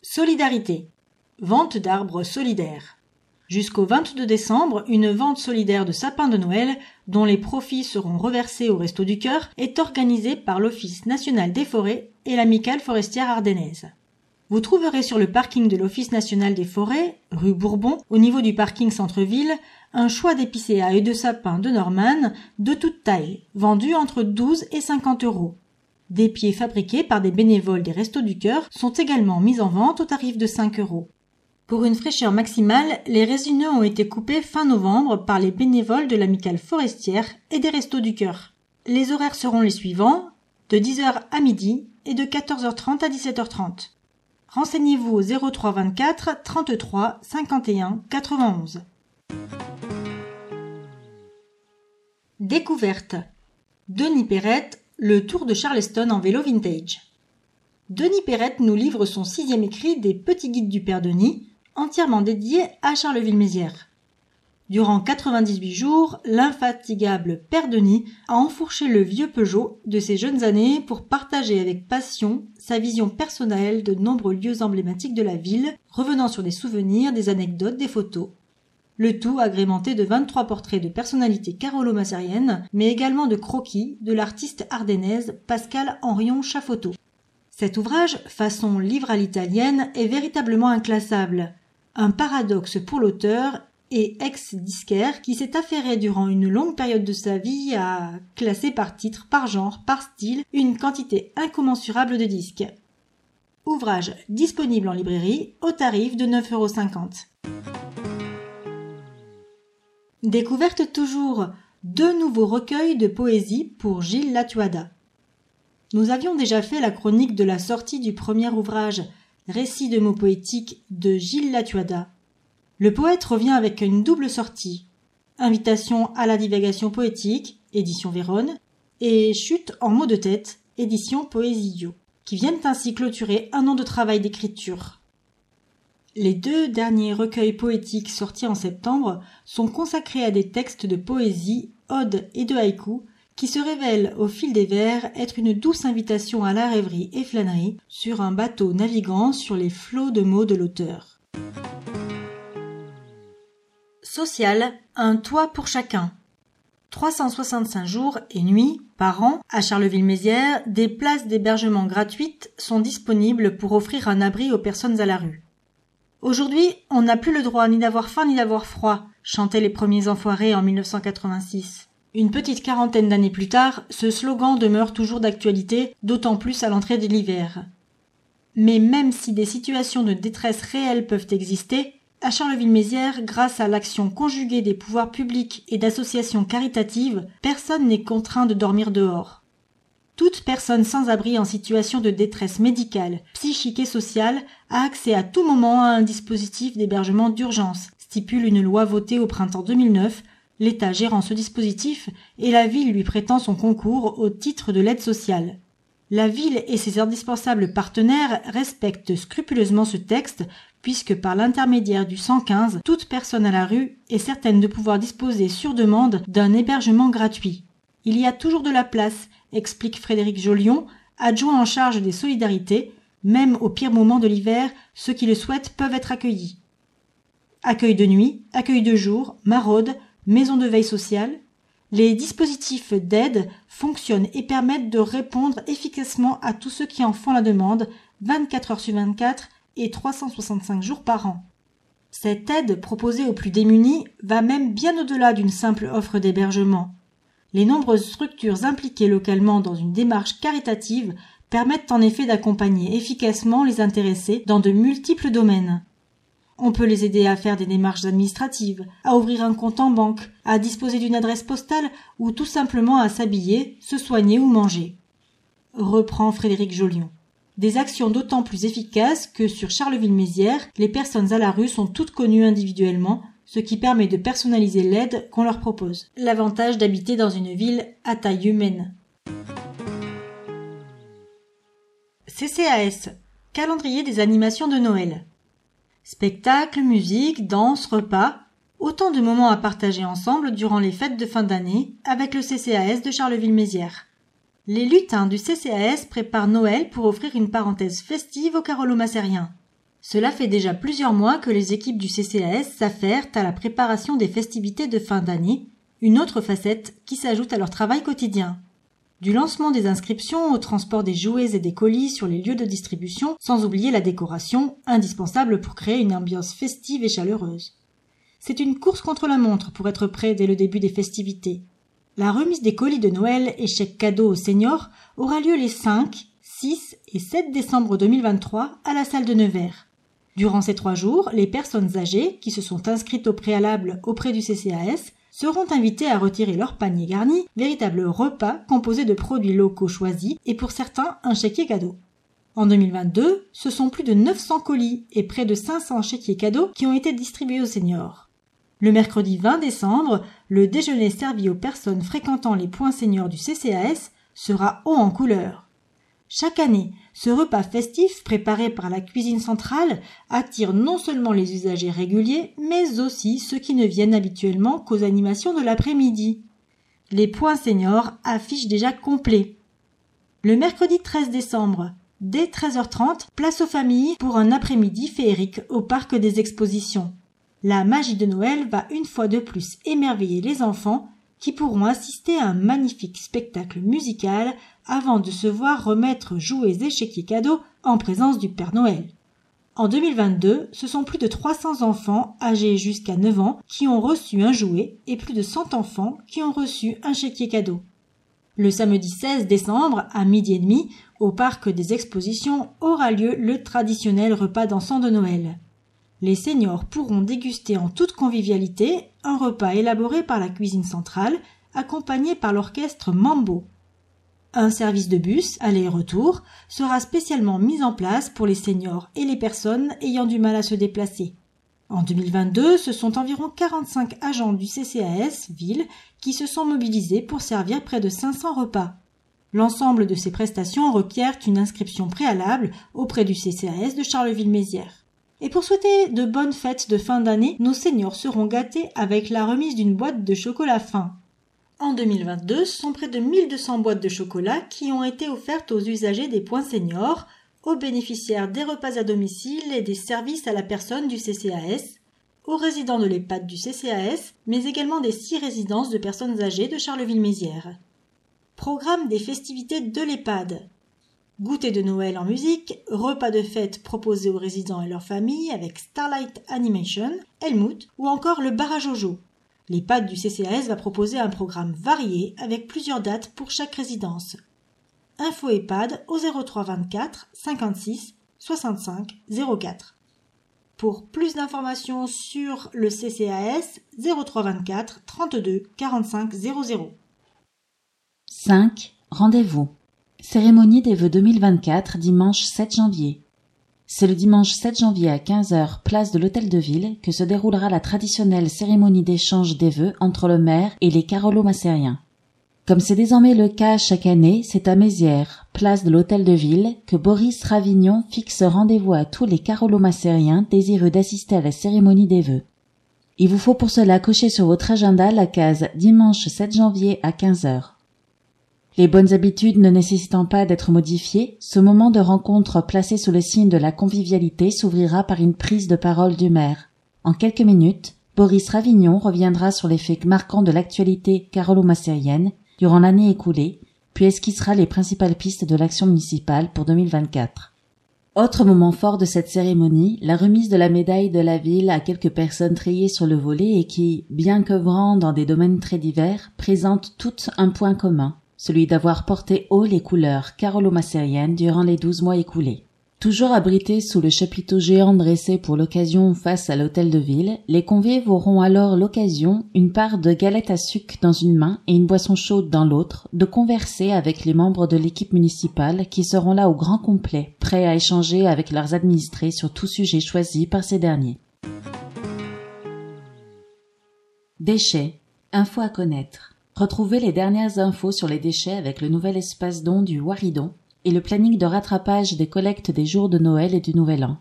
Solidarité. Vente d'arbres solidaires. Jusqu'au 22 décembre, une vente solidaire de sapins de Noël, dont les profits seront reversés au Resto du Cœur, est organisée par l'Office national des forêts et l'Amicale forestière ardennaise. Vous trouverez sur le parking de l'Office national des forêts, rue Bourbon, au niveau du parking centre-ville, un choix d'épicéas et de sapins de Norman de toute taille, vendus entre 12 et 50 euros. Des pieds fabriqués par des bénévoles des Restos du Cœur sont également mis en vente au tarif de 5 euros. Pour une fraîcheur maximale, les résineux ont été coupés fin novembre par les bénévoles de l'amicale forestière et des Restos du Cœur. Les horaires seront les suivants, de 10h à midi et de 14h30 à 17h30. Renseignez-vous au 03 24 33 51 91. Découverte. Denis Perrette, le tour de Charleston en vélo vintage. Denis Perrette nous livre son sixième écrit des Petits guides du Père Denis, entièrement dédié à Charleville-Mézières. Durant 98 jours, l'infatigable Père Denis a enfourché le vieux Peugeot de ses jeunes années pour partager avec passion sa vision personnelle de nombreux lieux emblématiques de la ville, revenant sur des souvenirs, des anecdotes, des photos le tout agrémenté de 23 portraits de personnalités carolo-massériennes, mais également de croquis de l'artiste ardennaise Pascal Henrion Chafoto. Cet ouvrage, façon livre à l'italienne, est véritablement inclassable. Un paradoxe pour l'auteur et ex-disquaire qui s'est affairé durant une longue période de sa vie à classer par titre, par genre, par style, une quantité incommensurable de disques. Ouvrage disponible en librairie au tarif de 9,50 euros. Découverte toujours deux nouveaux recueils de poésie pour Gilles Latuada. Nous avions déjà fait la chronique de la sortie du premier ouvrage, Récit de mots poétiques de Gilles Latuada. Le poète revient avec une double sortie. Invitation à la divagation poétique, édition Vérone, et Chute en mots de tête, édition Poésilio, qui viennent ainsi clôturer un an de travail d'écriture. Les deux derniers recueils poétiques sortis en septembre sont consacrés à des textes de poésie, odes et de haïkus qui se révèlent au fil des vers être une douce invitation à la rêverie et flânerie sur un bateau naviguant sur les flots de mots de l'auteur. Social, un toit pour chacun. 365 jours et nuits par an à Charleville-Mézières, des places d'hébergement gratuites sont disponibles pour offrir un abri aux personnes à la rue. Aujourd'hui, on n'a plus le droit ni d'avoir faim ni d'avoir froid, chantaient les premiers enfoirés en 1986. Une petite quarantaine d'années plus tard, ce slogan demeure toujours d'actualité, d'autant plus à l'entrée de l'hiver. Mais même si des situations de détresse réelles peuvent exister, À Charleville-Mézières, grâce à l'action conjuguée des pouvoirs publics et d'associations caritatives, personne n'est contraint de dormir dehors. Toute personne sans abri en situation de détresse médicale, psychique et sociale a accès à tout moment à un dispositif d'hébergement d'urgence, stipule une loi votée au printemps 2009, l'État gérant ce dispositif et la ville lui prêtant son concours au titre de l'aide sociale. La ville et ses indispensables partenaires respectent scrupuleusement ce texte puisque par l'intermédiaire du 115, toute personne à la rue est certaine de pouvoir disposer sur demande d'un hébergement gratuit. Il y a toujours de la place, explique Frédéric Jolion, adjoint en charge des solidarités, même au pire moment de l'hiver, ceux qui le souhaitent peuvent être accueillis. Accueil de nuit, accueil de jour, maraude, maison de veille sociale, les dispositifs d'aide fonctionnent et permettent de répondre efficacement à tous ceux qui en font la demande 24 heures sur 24 et 365 jours par an. Cette aide proposée aux plus démunis va même bien au-delà d'une simple offre d'hébergement. Les nombreuses structures impliquées localement dans une démarche caritative permettent en effet d'accompagner efficacement les intéressés dans de multiples domaines. On peut les aider à faire des démarches administratives, à ouvrir un compte en banque, à disposer d'une adresse postale ou tout simplement à s'habiller, se soigner ou manger. Reprend Frédéric Jolion. Des actions d'autant plus efficaces que sur Charleville-Mézières, les personnes à la rue sont toutes connues individuellement, ce qui permet de personnaliser l'aide qu'on leur propose. L'avantage d'habiter dans une ville à taille humaine. CCAS Calendrier des animations de Noël. Spectacles, musique, danse, repas, autant de moments à partager ensemble durant les fêtes de fin d'année avec le CCAS de Charleville-Mézières. Les lutins du CCAS préparent Noël pour offrir une parenthèse festive aux carolomassériens. Cela fait déjà plusieurs mois que les équipes du CCAS s'affairent à la préparation des festivités de fin d'année, une autre facette qui s'ajoute à leur travail quotidien. Du lancement des inscriptions au transport des jouets et des colis sur les lieux de distribution, sans oublier la décoration, indispensable pour créer une ambiance festive et chaleureuse. C'est une course contre la montre pour être prêt dès le début des festivités. La remise des colis de Noël et chèques cadeaux aux seniors aura lieu les 5, 6 et 7 décembre 2023 à la salle de Nevers. Durant ces trois jours, les personnes âgées qui se sont inscrites au préalable auprès du CCAS seront invitées à retirer leur panier garni, véritable repas composé de produits locaux choisis et pour certains un chéquier cadeau. En 2022, ce sont plus de 900 colis et près de 500 chéquiers cadeaux qui ont été distribués aux seniors. Le mercredi 20 décembre, le déjeuner servi aux personnes fréquentant les points seniors du CCAS sera haut en couleur. Chaque année, ce repas festif préparé par la cuisine centrale attire non seulement les usagers réguliers, mais aussi ceux qui ne viennent habituellement qu'aux animations de l'après-midi. Les points seniors affichent déjà complet. Le mercredi 13 décembre, dès 13h30, place aux familles pour un après-midi féerique au parc des expositions. La magie de Noël va une fois de plus émerveiller les enfants qui pourront assister à un magnifique spectacle musical avant de se voir remettre jouets et chéquiers cadeaux en présence du Père Noël. En 2022, ce sont plus de 300 enfants âgés jusqu'à 9 ans qui ont reçu un jouet et plus de 100 enfants qui ont reçu un chéquier cadeau. Le samedi 16 décembre, à midi et demi, au parc des expositions, aura lieu le traditionnel repas dansant de Noël les seniors pourront déguster en toute convivialité un repas élaboré par la cuisine centrale, accompagné par l'orchestre Mambo. Un service de bus, aller-retour, sera spécialement mis en place pour les seniors et les personnes ayant du mal à se déplacer. En 2022, ce sont environ 45 agents du CCAS ville qui se sont mobilisés pour servir près de 500 repas. L'ensemble de ces prestations requièrent une inscription préalable auprès du CCAS de Charleville-Mézières. Et pour souhaiter de bonnes fêtes de fin d'année, nos seniors seront gâtés avec la remise d'une boîte de chocolat fin. En 2022, ce sont près de 1200 boîtes de chocolat qui ont été offertes aux usagers des points seniors, aux bénéficiaires des repas à domicile et des services à la personne du CCAS, aux résidents de l'EHPAD du CCAS, mais également des six résidences de personnes âgées de Charleville-Mézières. Programme des festivités de l'EHPAD goûter de Noël en musique, repas de fête proposés aux résidents et leurs familles avec Starlight Animation, Helmut ou encore le bar à. L'EHPAD du CCAS va proposer un programme varié avec plusieurs dates pour chaque résidence. Info EHPAD au 03 24 56 65 04. Pour plus d'informations sur le CCAS, 0324 32 45 00. 5. Rendez-vous. Cérémonie des vœux 2024, dimanche 7 janvier. C'est le dimanche 7 janvier à 15h, place de l'Hôtel de Ville, que se déroulera la traditionnelle cérémonie d'échange des vœux entre le maire et les carolo-macériens. Comme c'est désormais le cas chaque année, c'est à Mézières, place de l'Hôtel de Ville, que Boris Ravignon fixe rendez-vous à tous les carolo-macériens désireux d'assister à la cérémonie des vœux. Il vous faut pour cela cocher sur votre agenda la case dimanche 7 janvier à 15h. Les bonnes habitudes ne nécessitant pas d'être modifiées, ce moment de rencontre placé sous le signe de la convivialité s'ouvrira par une prise de parole du maire. En quelques minutes, Boris Ravignon reviendra sur les faits marquants de l'actualité carolo-macérienne durant l'année écoulée, puis esquissera les principales pistes de l'action municipale pour 2024. Autre moment fort de cette cérémonie, la remise de la médaille de la ville à quelques personnes triées sur le volet et qui, bien qu'œuvrant dans des domaines très divers, présentent toutes un point commun, celui d'avoir porté haut les couleurs carolo-macériennes durant les douze mois écoulés. Toujours abrités sous le chapiteau géant dressé pour l'occasion face à l'hôtel de ville, les convives auront alors l'occasion, une part de galette à sucre dans une main et une boisson chaude dans l'autre, de converser avec les membres de l'équipe municipale qui seront là au grand complet, prêts à échanger avec leurs administrés sur tout sujet choisi par ces derniers. Déchets. Info à connaître. Retrouvez les dernières infos sur les déchets avec le nouvel espace don du Waridon et le planning de rattrapage des collectes des jours de Noël et du Nouvel An.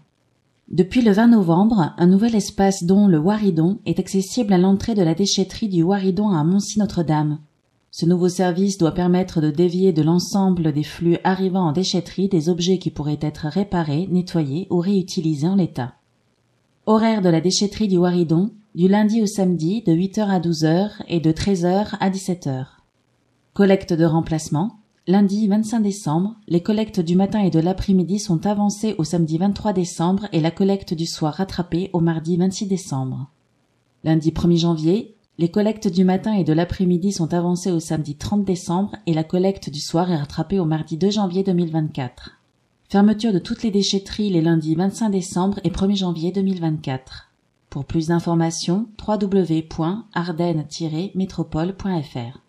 Depuis le 20 novembre, un nouvel espace don le Waridon est accessible à l'entrée de la déchetterie du Waridon à Moncy-Notre-Dame. Ce nouveau service doit permettre de dévier de l'ensemble des flux arrivant en déchetterie des objets qui pourraient être réparés, nettoyés ou réutilisés en l'état. Horaire de la déchetterie du Waridon, du lundi au samedi de 8h à 12h et de 13h à 17h. Collecte de remplacement. Lundi 25 décembre, les collectes du matin et de l'après-midi sont avancées au samedi 23 décembre et la collecte du soir rattrapée au mardi 26 décembre. Lundi 1er janvier, les collectes du matin et de l'après-midi sont avancées au samedi 30 décembre et la collecte du soir est rattrapée au mardi 2 janvier 2024. Fermeture de toutes les déchetteries les lundis 25 décembre et 1er janvier 2024. Pour plus d'informations, www.ardennes-métropole.fr.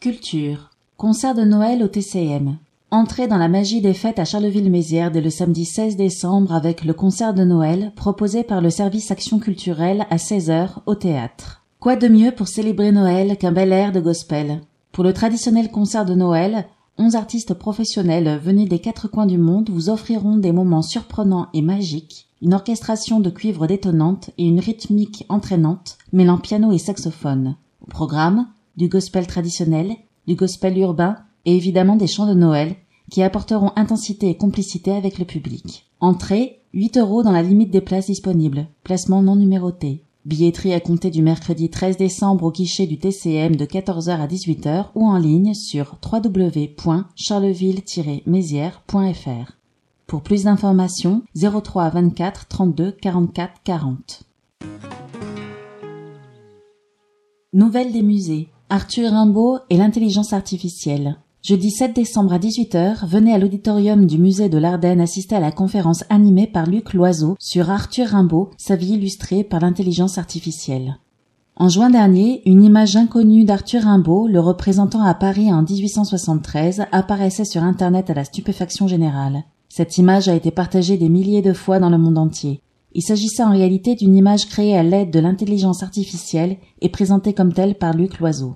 Culture. Concert de Noël au TCM. Entrée dans la magie des fêtes à Charleville-Mézières dès le samedi 16 décembre avec le concert de Noël proposé par le service Action culturelle à 16h au théâtre. Quoi de mieux pour célébrer Noël qu'un bel air de gospel? Pour le traditionnel concert de Noël, Onze artistes professionnels venus des quatre coins du monde vous offriront des moments surprenants et magiques, une orchestration de cuivre détonnante et une rythmique entraînante, mêlant piano et saxophone. Au programme, du gospel traditionnel, du gospel urbain et évidemment des chants de Noël qui apporteront intensité et complicité avec le public. Entrée, 8 euros dans la limite des places disponibles. Placement non numéroté. Billetterie à compter du mercredi 13 décembre au guichet du TCM de 14h à 18h ou en ligne sur www.charleville-mézières.fr. Pour plus d'informations, 03 24 32 44 40. Nouvelle des musées. Arthur Rimbaud et l'intelligence artificielle. Jeudi 7 décembre à 18h, venez à l'auditorium du musée de l'Ardenne assister à la conférence animée par Luc Loiseau sur Arthur Rimbaud, sa vie illustrée par l'intelligence artificielle. En juin dernier, une image inconnue d'Arthur Rimbaud, le représentant à Paris en 1873, apparaissait sur Internet à la stupéfaction générale. Cette image a été partagée des milliers de fois dans le monde entier. Il s'agissait en réalité d'une image créée à l'aide de l'intelligence artificielle et présentée comme telle par Luc Loiseau.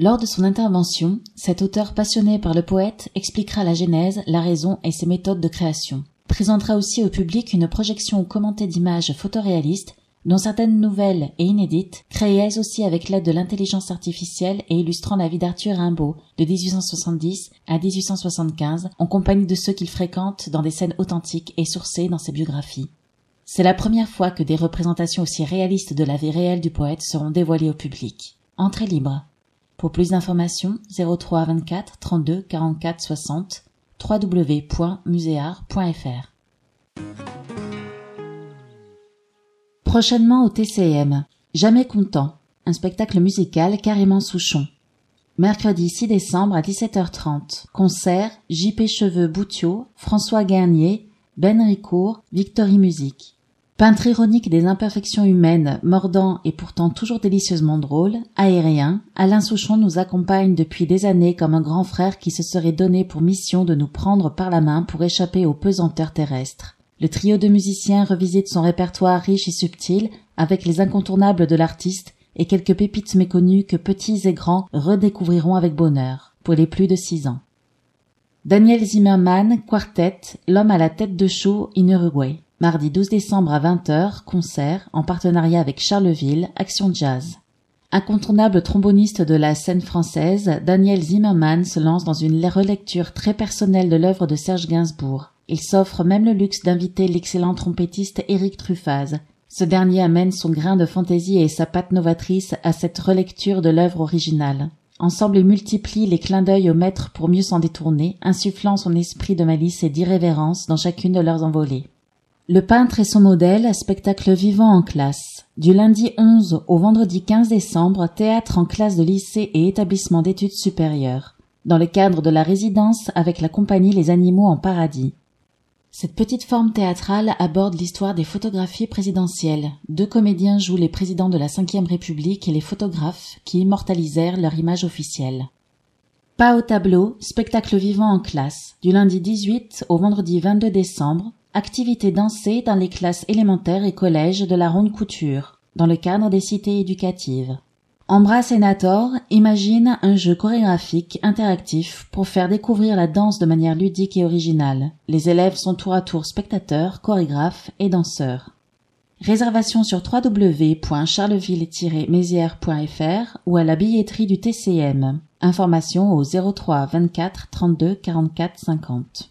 Lors de son intervention, cet auteur passionné par le poète expliquera la genèse, la raison et ses méthodes de création. Présentera aussi au public une projection commentée d'images photoréalistes, dont certaines nouvelles et inédites, créées aussi avec l'aide de l'intelligence artificielle et illustrant la vie d'Arthur Rimbaud de 1870 à 1875 en compagnie de ceux qu'il fréquente dans des scènes authentiques et sourcées dans ses biographies. C'est la première fois que des représentations aussi réalistes de la vie réelle du poète seront dévoilées au public. Entrée libre. Pour plus d'informations, 03 24 32 44 60 www.museart.fr. Prochainement au TCM, Jamais content, un spectacle musical carrément Souchon. Mercredi 6 décembre à 17h30, concert JP Cheveux Boutiot, François Garnier, Ben Ricourt, Victory Music. Peintre ironique des imperfections humaines, mordant et pourtant toujours délicieusement drôle, aérien, Alain Souchon nous accompagne depuis des années comme un grand frère qui se serait donné pour mission de nous prendre par la main pour échapper aux pesanteurs terrestres. Le trio de musiciens revisite son répertoire riche et subtil avec les incontournables de l'artiste et quelques pépites méconnues que petits et grands redécouvriront avec bonheur, pour les plus de six ans. Daniel Zimmerman, Quartet, l'homme à la tête de show in Uruguay. Mardi 12 décembre à 20h, concert, en partenariat avec Charleville, Action Jazz. Incontournable tromboniste de la scène française, Daniel Zimmerman se lance dans une relecture très personnelle de l'œuvre de Serge Gainsbourg. Il s'offre même le luxe d'inviter l'excellent trompettiste Éric Truffaz. Ce dernier amène son grain de fantaisie et sa patte novatrice à cette relecture de l'œuvre originale. Ensemble, ils multiplient les clins d'œil au maître pour mieux s'en détourner, insufflant son esprit de malice et d'irrévérence dans chacune de leurs envolées. Le peintre et son modèle, spectacle vivant en classe. Du lundi 11 au vendredi 15 décembre, théâtre en classe de lycée et établissement d'études supérieures. Dans le cadre de la résidence avec la compagnie Les Animaux en Paradis. Cette petite forme théâtrale aborde l'histoire des photographies présidentielles. Deux comédiens jouent les présidents de la Ve République et les photographes qui immortalisèrent leur image officielle. Pas au tableau, spectacle vivant en classe. Du lundi 18 au vendredi 22 décembre, Activités dansées dans les classes élémentaires et collèges de la ronde couture, dans le cadre des cités éducatives. Ambra Senator imagine un jeu chorégraphique interactif pour faire découvrir la danse de manière ludique et originale. Les élèves sont tour à tour spectateurs, chorégraphes et danseurs. Réservation sur www.charleville-mézières.fr ou à la billetterie du TCM. Information au 03 24 32 44 50.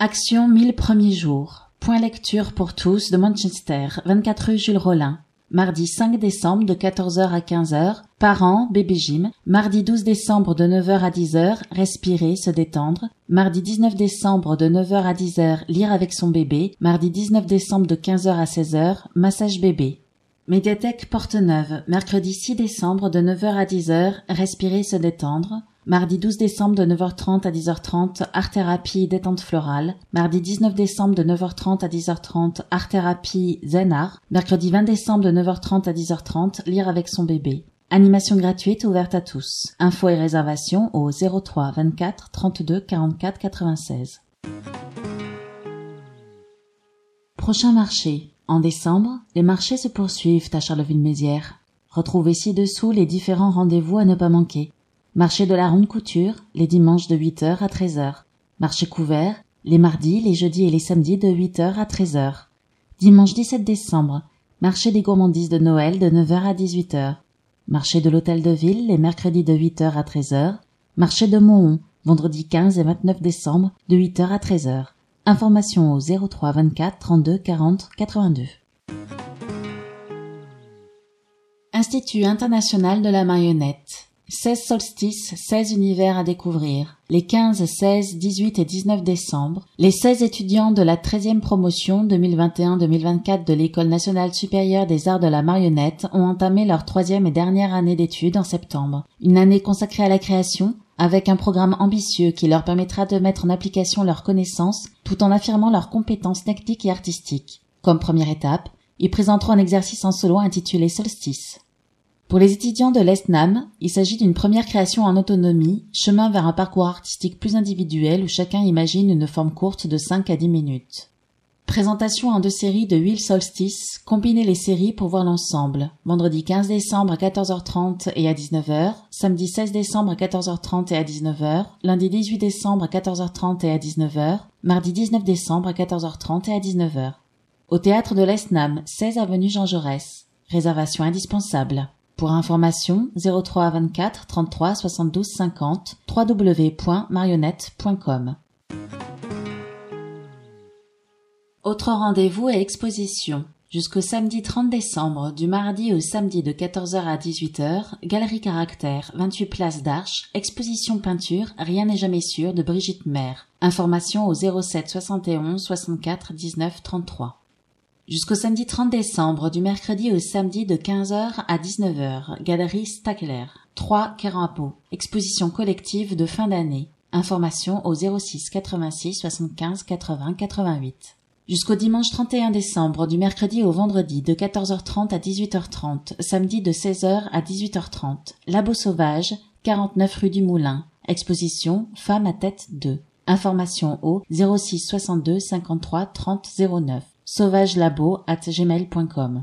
Action 1000 premiers jours. Point lecture pour tous de Manchester, 24 rue Jules Rollin. Mardi 5 décembre de 14h à 15h, parents, bébé gym. Mardi 12 décembre de 9h à 10h, respirer, se détendre. Mardi 19 décembre de 9h à 10h, lire avec son bébé. Mardi 19 décembre de 15h à 16h, massage bébé. Médiathèque Porte Neuve, mercredi 6 décembre de 9h à 10h, respirer, se détendre. Mardi 12 décembre de 9h30 à 10h30, art-thérapie détente florale. Mardi 19 décembre de 9h30 à 10h30, art-thérapie zen art. Mercredi 20 décembre de 9h30 à 10h30, lire avec son bébé. Animation gratuite ouverte à tous. Infos et réservations au 03 24 32 44 96. Prochain marché. En décembre, les marchés se poursuivent à Charleville-Mézières. Retrouvez ci-dessous les différents rendez-vous à ne pas manquer. Marché de la ronde couture, les dimanches de 8h à 13h. Marché couvert, les mardis, les jeudis et les samedis de 8h à 13h. Dimanche 17 décembre, marché des gourmandises de Noël de 9h à 18h. Marché de l'hôtel de ville, les mercredis de 8h à 13h. Marché de Mohon, vendredi 15 et 29 décembre, de 8h à 13h. Information au 03 24 32 40 82. Institut international de la marionnette. 16 solstices, 16 univers à découvrir. Les 15, 16, 18 et 19 décembre, les 16 étudiants de la 13e promotion 2021-2024 de l'École nationale supérieure des arts de la marionnette ont entamé leur troisième et dernière année d'études en septembre. Une année consacrée à la création, avec un programme ambitieux qui leur permettra de mettre en application leurs connaissances tout en affirmant leurs compétences techniques et artistiques. Comme première étape, ils présenteront un exercice en solo intitulé Solstice. Pour les étudiants de l'ESNAM, il s'agit d'une première création en autonomie, chemin vers un parcours artistique plus individuel où chacun imagine une forme courte de 5 à 10 minutes. Présentation en deux séries de huile solstice, combinez les séries pour voir l'ensemble. Vendredi 15 décembre à 14h30 et à 19h, samedi 16 décembre à 14h30 et à 19h, lundi 18 décembre à 14h30 et à 19h, mardi 19 décembre à 14h30 et à 19h. Au théâtre de l'ESNAM, 16 avenue Jean Jaurès. Réservation indispensable. Pour information, 03 24 33 72 50 www.marionnette.com. Autre rendez-vous et exposition. Jusqu'au samedi 30 décembre, du mardi au samedi de 14h à 18h, Galerie Caractère, 28 Place d'Arche, exposition peinture, rien n'est jamais sûr de Brigitte Maire. Information au 07 71 64 19 33. Jusqu'au samedi 30 décembre, du mercredi au samedi de 15h à 19h, Galerie Stackler, 3 Kerampo, exposition collective de fin d'année. Information au 06 86 75 80 88. Jusqu'au dimanche 31 décembre, du mercredi au vendredi, de 14h30 à 18h30, samedi de 16h à 18h30. Labo Sauvage, 49 rue du Moulin. Exposition Femme à tête 2. Information au 06 62 53 30 09. Sauvagelabo at gmail.com.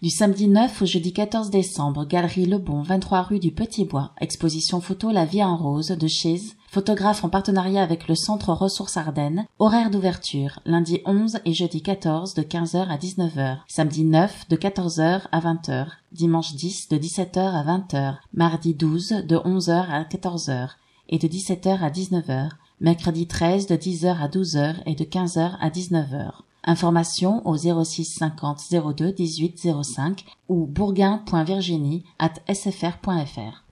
Du samedi 9 au jeudi 14 décembre, Galerie Le Bon, 23 rue du Petit Bois. Exposition photo La vie en rose de Chiz, photographe en partenariat avec le Centre Ressources Ardennes. Horaire d'ouverture, lundi 11 et jeudi 14 de 15h à 19h. Samedi 9 de 14h à 20h. Dimanche 10 de 17h à 20h. Mardi 12 de 11h à 14h et de 17h à 19h. Mercredi 13 de 10h à 12h et de 15h à 19h. Information au 06 50 02 18 05 ou sfr.fr.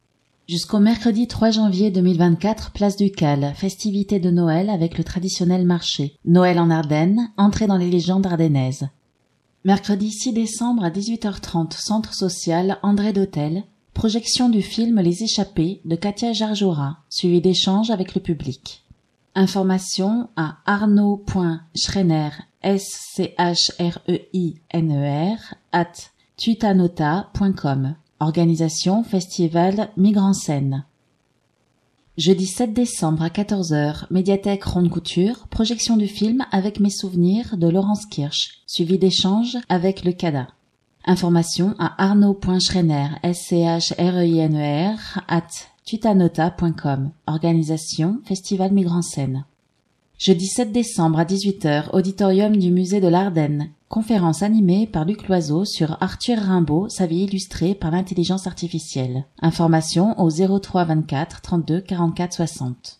Jusqu'au mercredi 3 janvier 2024, place du Cal, festivité de Noël avec le traditionnel marché. Noël en Ardennes, entrée dans les légendes ardennaises. Mercredi 6 décembre à 18h30, centre social André d'Hôtel, projection du film Les Échappés de Katia Jarjora, suivi d'échanges avec le public. Information à arnaud.schreiner, S-C-H-R-E-I-N-E-R, at tutanota.com. Organisation Festival Migrant Scène. Jeudi 7 décembre à 14h, médiathèque Ronde Couture, projection du film avec mes souvenirs de Laurence Kirsch, suivi d'échanges avec le CADA. Information à arnaud.schreiner, S-C-H-R-E-I-N-E-R, at tutanota.com. Organisation Festival Migrant Scène. Jeudi 7 décembre à 18h, auditorium du musée de l'Ardenne. Conférence animée par Luc Loiseau sur Arthur Rimbaud, sa vie illustrée par l'intelligence artificielle. Information au 03 24 32 44 60.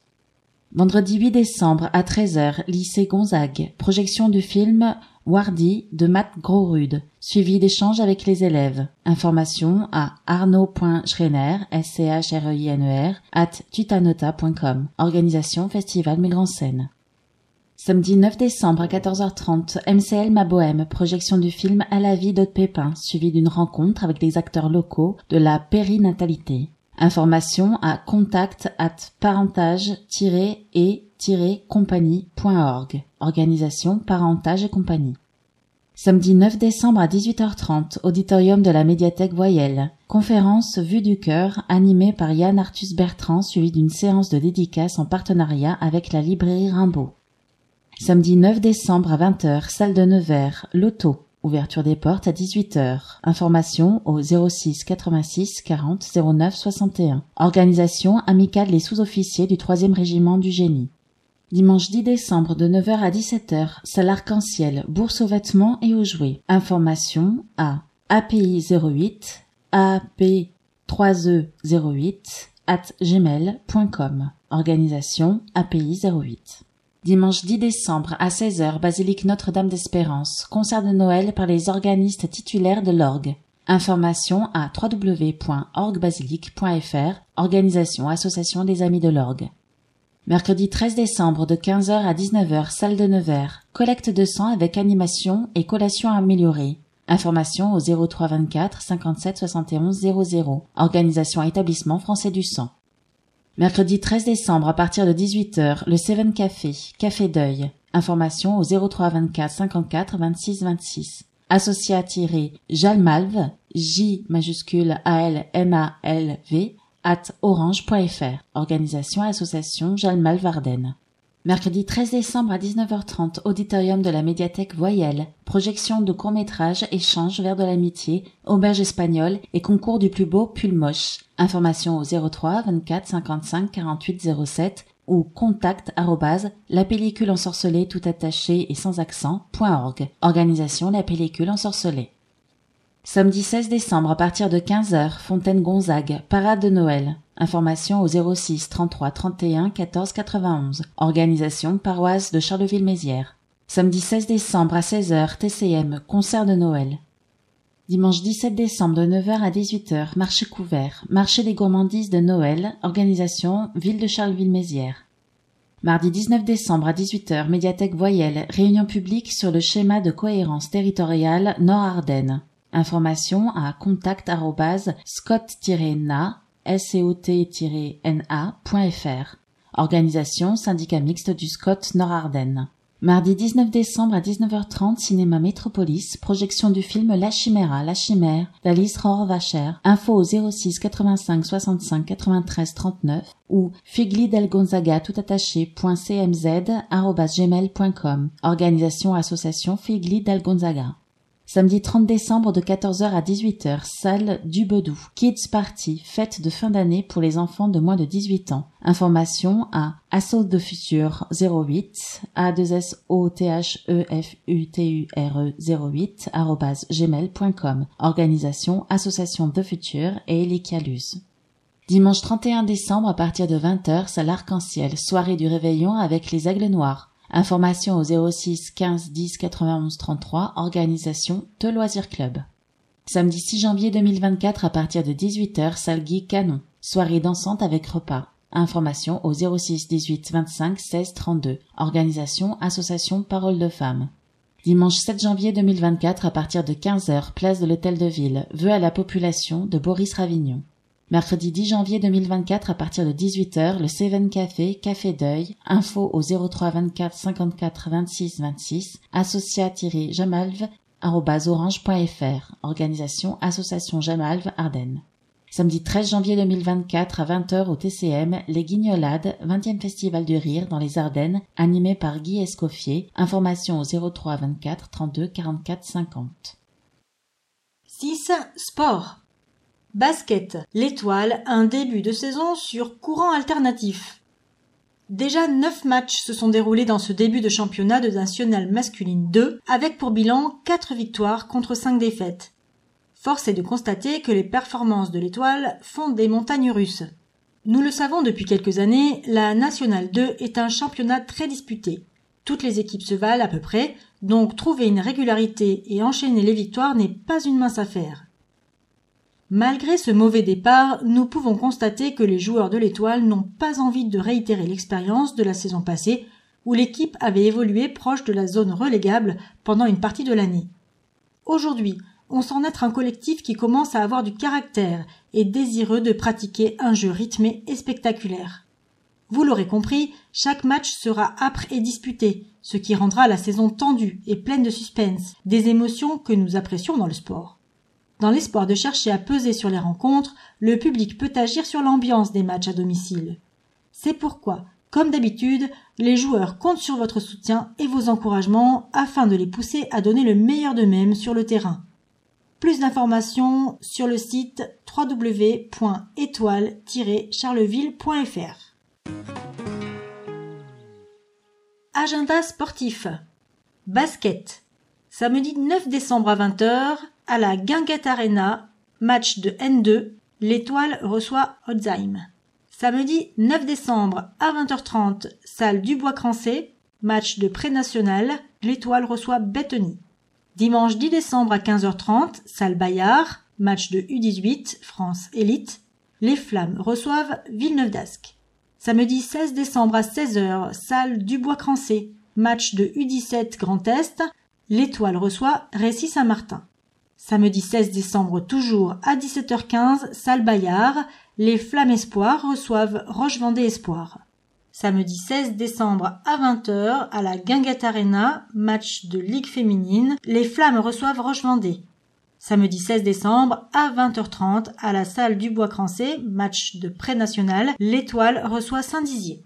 Vendredi 8 décembre à 13h, lycée Gonzague. Projection du film Wardy de Matt Grosrude, suivi d'échanges avec les élèves. Information à arnaud.schreiner, s c h r e e at tutanota.com. Organisation Festival Migrant Scène. Samedi 9 décembre à 14h30, MCL Ma Bohème, projection du film À la vie d'Aude Pépin, suivi d'une rencontre avec des acteurs locaux de la périnatalité. Information à contact at parentage-et-compagnie.org. Organisation Parentage et Compagnie. Samedi 9 décembre à 18h30, auditorium de la médiathèque Voyelle. Conférence Vue du cœur animée par Yann Arthus Bertrand suivi d'une séance de dédicace en partenariat avec la librairie Rimbaud. Samedi 9 décembre à 20h, salle de Nevers, Loto. Ouverture des portes à 18h. Information au 06 86 40 09 61. Organisation amicale des sous-officiers du 3e régiment du génie. Dimanche 10 décembre de 9h à 17h, salle arc-en-ciel, bourse aux vêtements et aux jouets. Information à API 08 AP 3E08 at gmail.com. Organisation API 08. Dimanche 10 décembre à 16h, basilique Notre-Dame d'Espérance, concert de Noël par les organistes titulaires de l'orgue. Information à www.orgbasilique.fr, organisation Association des Amis de l'Orgue. Mercredi 13 décembre de 15h à 19h, salle de Nevers, collecte de sang avec animation et collation améliorée. Information au 03 24 57 71 00, organisation établissement français du sang. Mercredi 13 décembre à partir de 18h, le Seven Café, Café Deuil. Information au 03 24 54 26 26. Associat-Jalmalve, J majuscule A L M A L V, at orange.fr. Organisation Association Jalmalve Ardennes. Mercredi 13 décembre à 19h30, auditorium de la médiathèque Voyelle, projection de court-métrage, échange vers de l'amitié, auberge espagnole et concours du plus beau pull moche. Information au 03 24 55 48 07 ou contact arrobase la pellicule ensorcelée tout attaché et sans accent.org. Organisation La pellicule ensorcelée. Samedi 16 décembre à partir de 15h, Fontaine Gonzague, parade de Noël. Information au 06 33 31 14 91. Organisation paroisse de Charleville-Mézières. Samedi 16 décembre à 16h, TCM, concert de Noël. Dimanche 17 décembre de 9h à 18h, marché couvert, marché des gourmandises de Noël, organisation Ville de Charleville-Mézières. Mardi 19 décembre à 18h, médiathèque Voyelle, réunion publique sur le schéma de cohérence territoriale Nord-Ardennes. Information à contact scott-na scot-na.fr. Organisation syndicat mixte du Scott Nord-Ardennes. Mardi 19 décembre à 19h30, cinéma Métropolis, projection du film La Chimera, La Chimère, d'Alice Rohrwacher, info au 06 85 65 93 39 ou figli del Gonzaga tout attaché .cmz, organisation association Figli del Gonzaga. Samedi 30 décembre de 14h à 18h, salle du Bedou. Kids Party, fête de fin d'année pour les enfants de moins de 18 ans. Information à Assaut de Futur 08, a 2 s o t h e f u t u r e 08, gmail.com. Organisation Association de Futur et Elicalus. Dimanche 31 décembre à partir de 20h, salle Arc-en-Ciel, soirée du réveillon avec les aigles noirs. Information au 06 15 10 91 33, organisation de Loisirs Club. Samedi 6 janvier 2024 à partir de 18h, salle Guy Canon. Soirée dansante avec repas. Information au 06 18 25 16 32. Organisation Association Parole de Femmes. Dimanche 7 janvier 2024 à partir de 15h, place de l'Hôtel de Ville. Vœux à la population de Boris Ravignon. Mercredi 10 janvier 2024 à partir de 18h, le Seven Café, Café Deuil, info au 03 24 54 26 26, associa-jamalve orange.fr, organisation Association Jamalve Ardennes. Samedi 13 janvier 2024 à 20h au TCM, Les Guignolades, 20e Festival du Rire dans les Ardennes, animé par Guy Escoffier. Information au 03 24 32 44 50. 6. Sport. Basket. L'étoile, un début de saison sur courant alternatif. Déjà neuf matchs se sont déroulés dans ce début de championnat de national masculine 2, avec pour bilan quatre victoires contre cinq défaites. Force est de constater que les performances de l'étoile font des montagnes russes. Nous le savons depuis quelques années, la Nationale 2 est un championnat très disputé. Toutes les équipes se valent à peu près, donc trouver une régularité et enchaîner les victoires n'est pas une mince affaire. Malgré ce mauvais départ, nous pouvons constater que les joueurs de l'étoile n'ont pas envie de réitérer l'expérience de la saison passée, où l'équipe avait évolué proche de la zone relégable pendant une partie de l'année. Aujourd'hui, on sent naître un collectif qui commence à avoir du caractère et désireux de pratiquer un jeu rythmé et spectaculaire. Vous l'aurez compris, chaque match sera âpre et disputé, ce qui rendra la saison tendue et pleine de suspense, des émotions que nous apprécions dans le sport. Dans l'espoir de chercher à peser sur les rencontres, le public peut agir sur l'ambiance des matchs à domicile. C'est pourquoi, comme d'habitude, les joueurs comptent sur votre soutien et vos encouragements afin de les pousser à donner le meilleur d'eux-mêmes sur le terrain. Plus d'informations sur le site www.étoile-charleville.fr. Agenda sportif. Basket. Samedi 9 décembre à 20h, à la Guinguette Arena, match de N2, l'étoile reçoit Hotzheim. Samedi 9 décembre à 20h30, salle Dubois-Crancé, match de pré-national, l'étoile reçoit Bethany. Dimanche 10 décembre à 15h30, salle Bayard, match de U18, France Élite, les Flammes reçoivent Villeneuve d'Ascq. Samedi 16 décembre à 16h, salle Dubois-Crancé, match de U17 Grand Est, l'étoile reçoit Récy Saint-Martin. Samedi 16 décembre toujours à 17h15, salle Bayard, les Flammes Espoir reçoivent Roche-Vendée Espoir. Samedi 16 décembre à 20h à la Guinguette Arena, match de Ligue féminine, les Flammes reçoivent Roche-Vendée. Samedi 16 décembre à 20h30 à la salle du Bois-Crancé, match de pré-national, l'Étoile reçoit Saint-Dizier.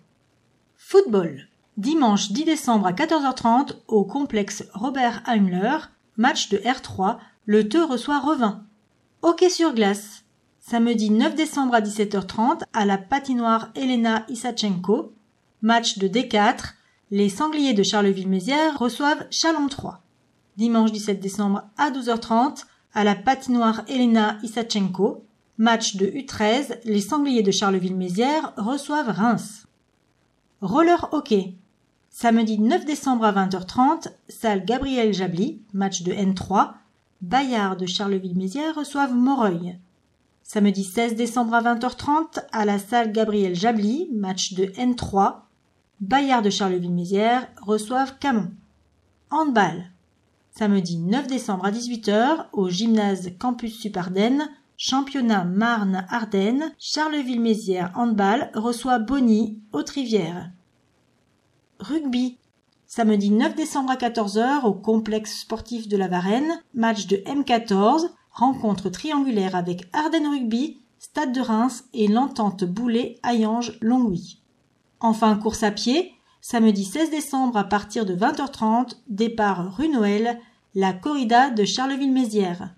Football. Dimanche 10 décembre à 14h30 au complexe Robert Heimler, match de R3 le Teu reçoit Revin. Hockey sur glace. Samedi 9 décembre à 17h30 à la patinoire Elena Isachenko. Match de D4. Les Sangliers de Charleville-Mézières reçoivent Chalon 3. Dimanche 17 décembre à 12h30 à la patinoire Elena Isachenko. Match de U13. Les Sangliers de Charleville-Mézières reçoivent Reims. Roller hockey. Samedi 9 décembre à 20h30, salle Gabriel Jabli, match de N3, Bayard de Charleville-Mézières reçoivent Moreuil. Samedi 16 décembre à 20h30 à la salle Gabriel Jabli, match de N3. Bayard de Charleville-Mézières reçoivent Camon. Handball. Samedi 9 décembre à 18h au gymnase Campus Supardenne, championnat Marne-Ardennes, Charleville-Mézières handball reçoit Bonny, Haute-Rivière. Rugby. Samedi 9 décembre à 14h au complexe sportif de la Varenne, match de M14, rencontre triangulaire avec Ardennes Rugby, Stade de Reims et l'entente Boulet Hayange Longwy. Enfin, course à pied, samedi 16 décembre à partir de 20h30, départ rue Noël, la corrida de Charleville-Mézières.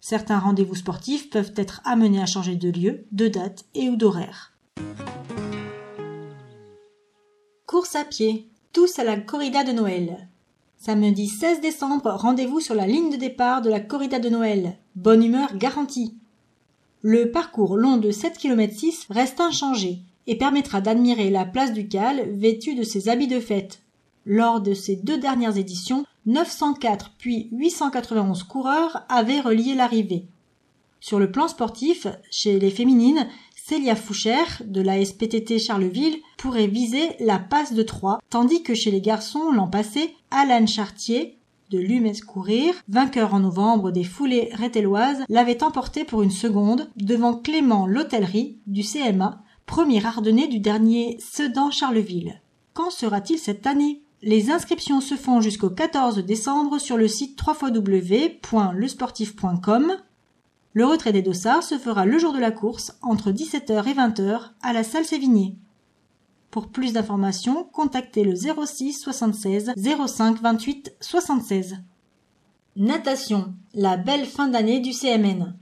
Certains rendez-vous sportifs peuvent être amenés à changer de lieu, de date et ou d'horaire. Course à pied. Tous à la corrida de Noël. Samedi 16 décembre, rendez-vous sur la ligne de départ de la corrida de Noël. Bonne humeur garantie. Le parcours long de 7 km 6 reste inchangé et permettra d'admirer la place du Cal vêtue de ses habits de fête. Lors de ces deux dernières éditions, 904 puis 891 coureurs avaient relié l'arrivée. Sur le plan sportif, chez les féminines, Célia Fouchère, de la SPTT Charleville, pourrait viser la passe de 3, tandis que chez les garçons, l'an passé, Alan Chartier, de l'UMS Courir, vainqueur en novembre des foulées rételloises, l'avait emporté pour une seconde devant Clément L'Hôtellerie du CMA, premier ardennais du dernier Sedan Charleville. Quand sera-t-il cette année? Les inscriptions se font jusqu'au 14 décembre sur le site www.lesportif.com. Le retrait des dossards se fera le jour de la course entre 17h et 20h à la salle Sévigné. Pour plus d'informations, contactez le 06 76 05 28 76. Natation, la belle fin d'année du CMN.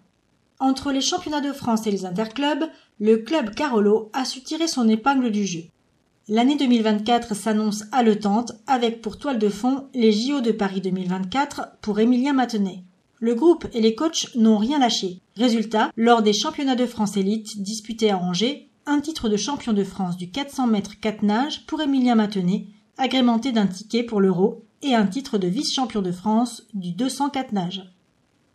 Entre les championnats de France et les interclubs, le club Carolo a su tirer son épingle du jeu. L'année 2024 s'annonce haletante avec pour toile de fond les JO de Paris 2024 pour Émilien Matenet. Le groupe et les coachs n'ont rien lâché. Résultat, lors des championnats de France élite disputés à Angers, un titre de champion de France du 400 mètres 4 nages pour Émilien Matenet, agrémenté d'un ticket pour l'Euro et un titre de vice-champion de France du 204 nages.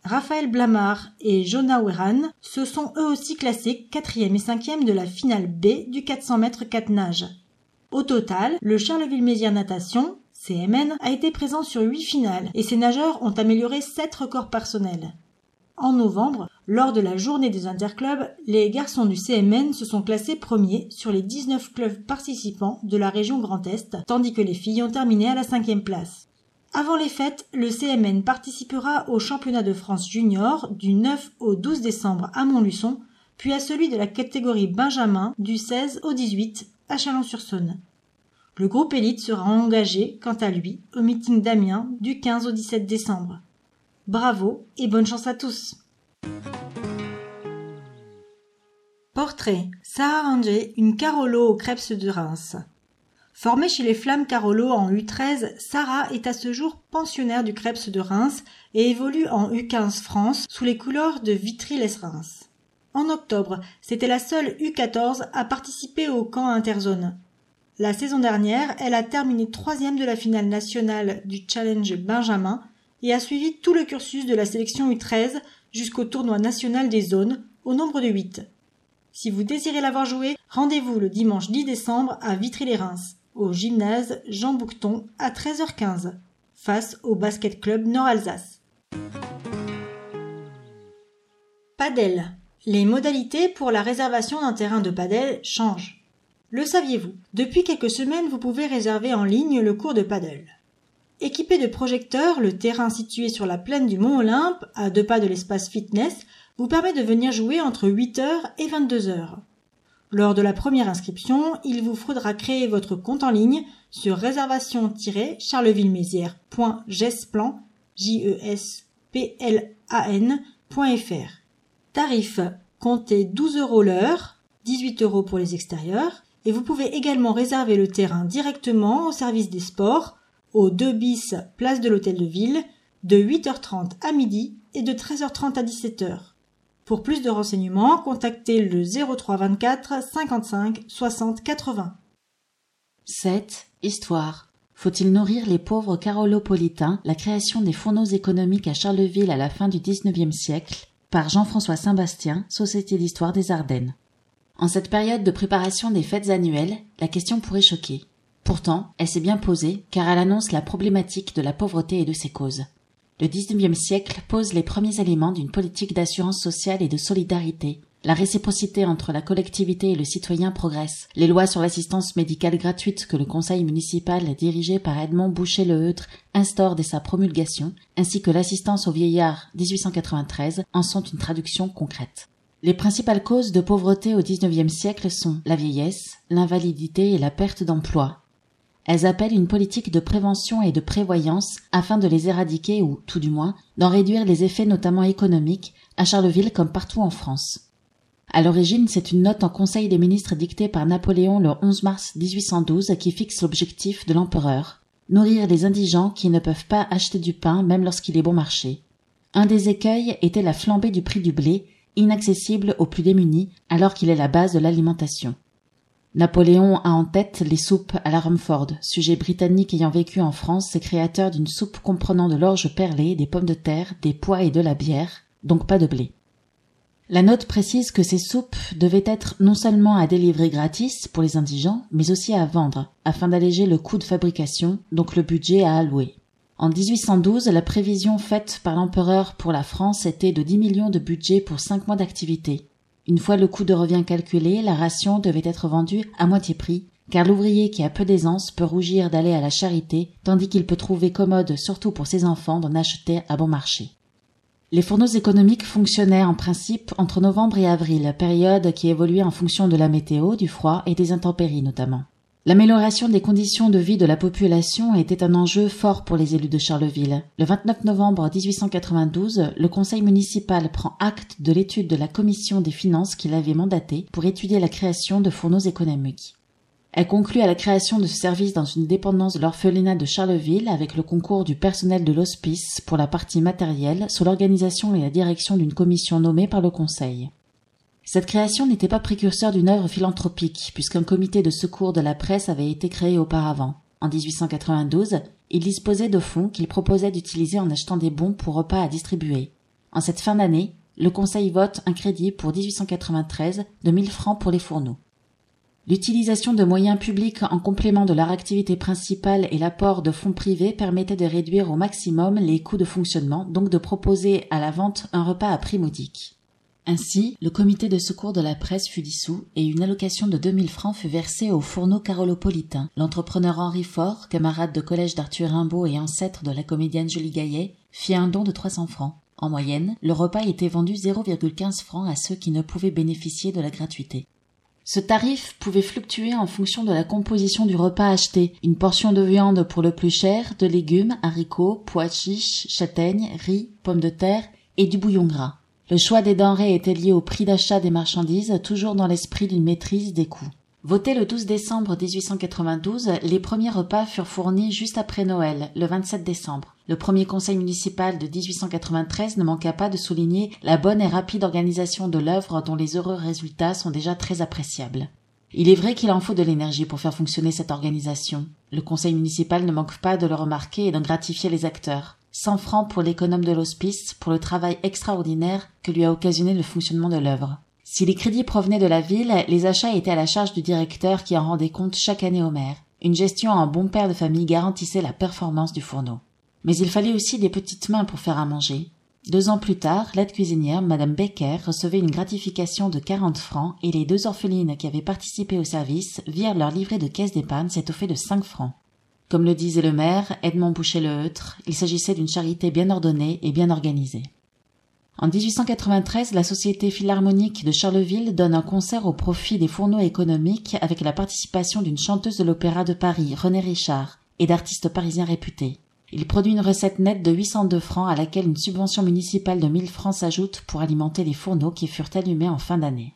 Raphaël Blamard et Jonah Weran se sont eux aussi classés quatrième et cinquième de la finale B du 400 mètres 4 nages. Au total, le Charleville-Mézières Natation, CMN, a été présent sur huit finales et ses nageurs ont amélioré sept records personnels. En novembre, lors de la journée des interclubs, les garçons du CMN se sont classés premiers sur les 19 clubs participants de la région Grand Est, tandis que les filles ont terminé à la cinquième place. Avant les fêtes, le CMN participera au championnat de France junior du 9 au 12 décembre à Montluçon, puis à celui de la catégorie Benjamin du 16 au 18 à Chalon-sur-Saône. Le groupe élite sera engagé, quant à lui, au meeting d'Amiens du 15 au 17 décembre. Bravo et bonne chance à tous. Portrait Sarah Ranger, une Carolo au Krebs de Reims. Formée chez les Flammes Carolo en U13, Sarah est à ce jour pensionnaire du Krebs de Reims et évolue en U15 France sous les couleurs de Vitry-les-Reims. En octobre, c'était la seule U14 à participer au camp interzone. La saison dernière, elle a terminé troisième de la finale nationale du Challenge Benjamin et a suivi tout le cursus de la sélection U13 jusqu'au tournoi national des zones, au nombre de huit. Si vous désirez l'avoir joué, rendez-vous le dimanche 10 décembre à Vitry-les-Reims, au gymnase Jean Bouqueton à 13h15, face au Basket Club Nord-Alsace. Padel. Les modalités pour la réservation d'un terrain de padel changent. Le saviez-vous? Depuis quelques semaines, vous pouvez réserver en ligne le cours de padel. Équipé de projecteurs, le terrain situé sur la plaine du Mont Olympe, à deux pas de l'espace fitness, vous permet de venir jouer entre 8h et 22h. Lors de la première inscription, il vous faudra créer votre compte en ligne sur réservation-charleville-mézières.gesplan, Tarif comptez 12 euros l'heure, 18 euros pour les extérieurs, et vous pouvez également réserver le terrain directement au service des sports, au 2 bis place de l'hôtel de ville, de 8h30 à midi et de 13h30 à 17h. Pour plus de renseignements, contactez le 03 24 55 60 80. 7. Histoire. Faut-il nourrir les pauvres carolopolitains La création des fourneaux économiques à Charleville à la fin du XIXe siècle par Jean-François Saint-Bastien, Société d'histoire des Ardennes. En cette période de préparation des fêtes annuelles, la question pourrait choquer. Pourtant, elle s'est bien posée, car elle annonce la problématique de la pauvreté et de ses causes. Le XIXe siècle pose les premiers éléments d'une politique d'assurance sociale et de solidarité. La réciprocité entre la collectivité et le citoyen progresse. Les lois sur l'assistance médicale gratuite que le conseil municipal dirigé par Edmond Boucher-le-Eutre instaure dès sa promulgation, ainsi que l'assistance aux vieillards 1893 en sont une traduction concrète. Les principales causes de pauvreté au XIXe siècle sont la vieillesse, l'invalidité et la perte d'emploi. Elles appellent une politique de prévention et de prévoyance afin de les éradiquer ou, tout du moins, d'en réduire les effets notamment économiques, à Charleville comme partout en France. À l'origine, c'est une note en Conseil des ministres dictée par Napoléon le 11 mars 1812 qui fixe l'objectif de l'empereur. Nourrir les indigents qui ne peuvent pas acheter du pain même lorsqu'il est bon marché. Un des écueils était la flambée du prix du blé, inaccessible aux plus démunis alors qu'il est la base de l'alimentation. Napoléon a en tête les soupes à la Rumford, sujet britannique ayant vécu en France et créateur d'une soupe comprenant de l'orge perlée, des pommes de terre, des pois et de la bière, donc pas de blé. La note précise que ces soupes devaient être non seulement à délivrer gratis pour les indigents, mais aussi à vendre, afin d'alléger le coût de fabrication, donc le budget à allouer. En 1812, la prévision faite par l'empereur pour la France était de 10 millions de budget pour 5 mois d'activité. Une fois le coût de revient calculé, la ration devait être vendue à moitié prix, car l'ouvrier qui a peu d'aisance peut rougir d'aller à la charité, tandis qu'il peut trouver commode, surtout pour ses enfants, d'en acheter à bon marché. Les fourneaux économiques fonctionnaient en principe entre novembre et avril, période qui évoluait en fonction de la météo, du froid et des intempéries notamment. L'amélioration des conditions de vie de la population était un enjeu fort pour les élus de Charleville. Le 29 novembre 1892, le conseil municipal prend acte de l'étude de la commission des finances qu'il avait mandatée pour étudier la création de fourneaux économiques. Elle conclut à la création de ce service dans une dépendance de l'orphelinat de Charleville avec le concours du personnel de l'hospice pour la partie matérielle sous l'organisation et la direction d'une commission nommée par le Conseil. Cette création n'était pas précurseur d'une œuvre philanthropique puisqu'un comité de secours de la presse avait été créé auparavant. En 1892, il disposait de fonds qu'il proposait d'utiliser en achetant des bons pour repas à distribuer. En cette fin d'année, le Conseil vote un crédit pour 1893 de 1000 francs pour les fourneaux. L'utilisation de moyens publics en complément de leur activité principale et l'apport de fonds privés permettait de réduire au maximum les coûts de fonctionnement, donc de proposer à la vente un repas à prix modique. Ainsi, le comité de secours de la presse fut dissous et une allocation de 2000 francs fut versée au fourneau carolopolitain. L'entrepreneur Henri Faure, camarade de collège d'Arthur Rimbaud et ancêtre de la comédienne Julie Gaillet, fit un don de 300 francs. En moyenne, le repas était vendu 0,15 francs à ceux qui ne pouvaient bénéficier de la gratuité. Ce tarif pouvait fluctuer en fonction de la composition du repas acheté. Une portion de viande pour le plus cher, de légumes, haricots, pois chiches, châtaignes, riz, pommes de terre et du bouillon gras. Le choix des denrées était lié au prix d'achat des marchandises, toujours dans l'esprit d'une maîtrise des coûts. Voté le 12 décembre 1892, les premiers repas furent fournis juste après Noël, le 27 décembre. Le premier conseil municipal de 1893 ne manqua pas de souligner la bonne et rapide organisation de l'œuvre dont les heureux résultats sont déjà très appréciables. Il est vrai qu'il en faut de l'énergie pour faire fonctionner cette organisation. Le conseil municipal ne manque pas de le remarquer et d'en gratifier les acteurs. 100 francs pour l'économe de l'hospice pour le travail extraordinaire que lui a occasionné le fonctionnement de l'œuvre. Si les crédits provenaient de la ville, les achats étaient à la charge du directeur qui en rendait compte chaque année au maire. Une gestion en bon père de famille garantissait la performance du fourneau. Mais il fallait aussi des petites mains pour faire à manger. Deux ans plus tard, l'aide cuisinière, Madame Becker, recevait une gratification de 40 francs et les deux orphelines qui avaient participé au service virent leur livret de caisse d'épargne s'étoffer de 5 francs. Comme le disait le maire, Edmond Boucher-le-Eutre, il s'agissait d'une charité bien ordonnée et bien organisée. En 1893, la Société philharmonique de Charleville donne un concert au profit des fourneaux économiques avec la participation d'une chanteuse de l'Opéra de Paris, René Richard, et d'artistes parisiens réputés. Il produit une recette nette de 802 francs à laquelle une subvention municipale de 1000 francs s'ajoute pour alimenter les fourneaux qui furent allumés en fin d'année.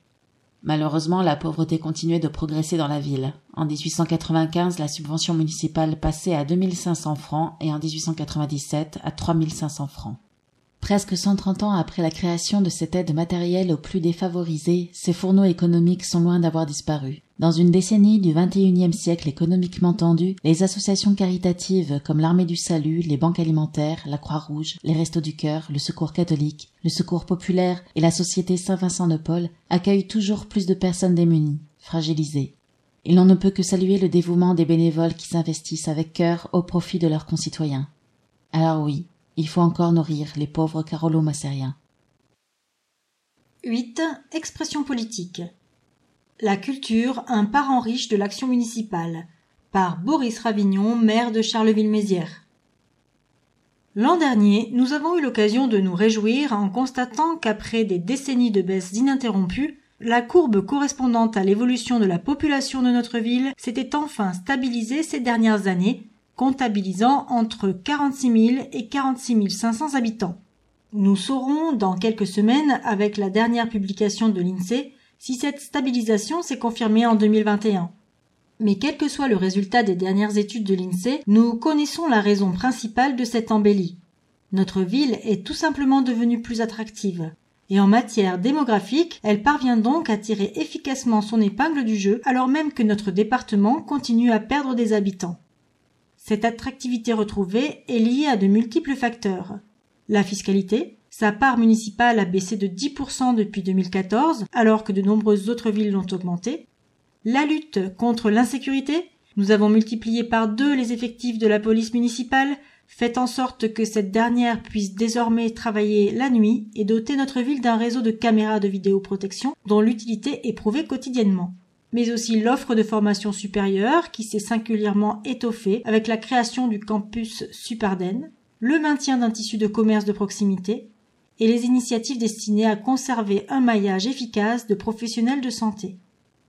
Malheureusement, la pauvreté continuait de progresser dans la ville. En 1895, la subvention municipale passait à 2500 francs et en 1897 à 3500 francs. Presque 130 ans après la création de cette aide matérielle aux plus défavorisés, ces fourneaux économiques sont loin d'avoir disparu. Dans une décennie du XXIe siècle économiquement tendu, les associations caritatives comme l'Armée du Salut, les banques alimentaires, la Croix-Rouge, les Restos du Cœur, le Secours catholique, le Secours populaire et la Société Saint-Vincent de Paul accueillent toujours plus de personnes démunies, fragilisées. Il n'en ne peut que saluer le dévouement des bénévoles qui s'investissent avec cœur au profit de leurs concitoyens. Alors oui, Il faut encore nourrir les pauvres Carolo-Massériens. 8. Expression politique. La culture, un parent riche de l'action municipale. Par Boris Ravignon, maire de Charleville-Mézières. L'an dernier, nous avons eu l'occasion de nous réjouir en constatant qu'après des décennies de baisse ininterrompue, la courbe correspondante à l'évolution de la population de notre ville s'était enfin stabilisée ces dernières années, comptabilisant entre 46 000 et 46 500 habitants. Nous saurons dans quelques semaines, avec la dernière publication de l'INSEE, si cette stabilisation s'est confirmée en 2021. Mais quel que soit le résultat des dernières études de l'INSEE, nous connaissons la raison principale de cette embellie. Notre ville est tout simplement devenue plus attractive. Et en matière démographique, elle parvient donc à tirer efficacement son épingle du jeu alors même que notre département continue à perdre des habitants. Cette attractivité retrouvée est liée à de multiples facteurs. La fiscalité, sa part municipale a baissé de 10% depuis 2014 alors que de nombreuses autres villes l'ont augmenté. La lutte contre l'insécurité, nous avons multiplié par deux les effectifs de la police municipale, fait en sorte que cette dernière puisse désormais travailler la nuit et doter notre ville d'un réseau de caméras de vidéoprotection dont l'utilité est prouvée quotidiennement. Mais aussi l'offre de formation supérieure qui s'est singulièrement étoffée avec la création du campus Supardenne, le maintien d'un tissu de commerce de proximité et les initiatives destinées à conserver un maillage efficace de professionnels de santé.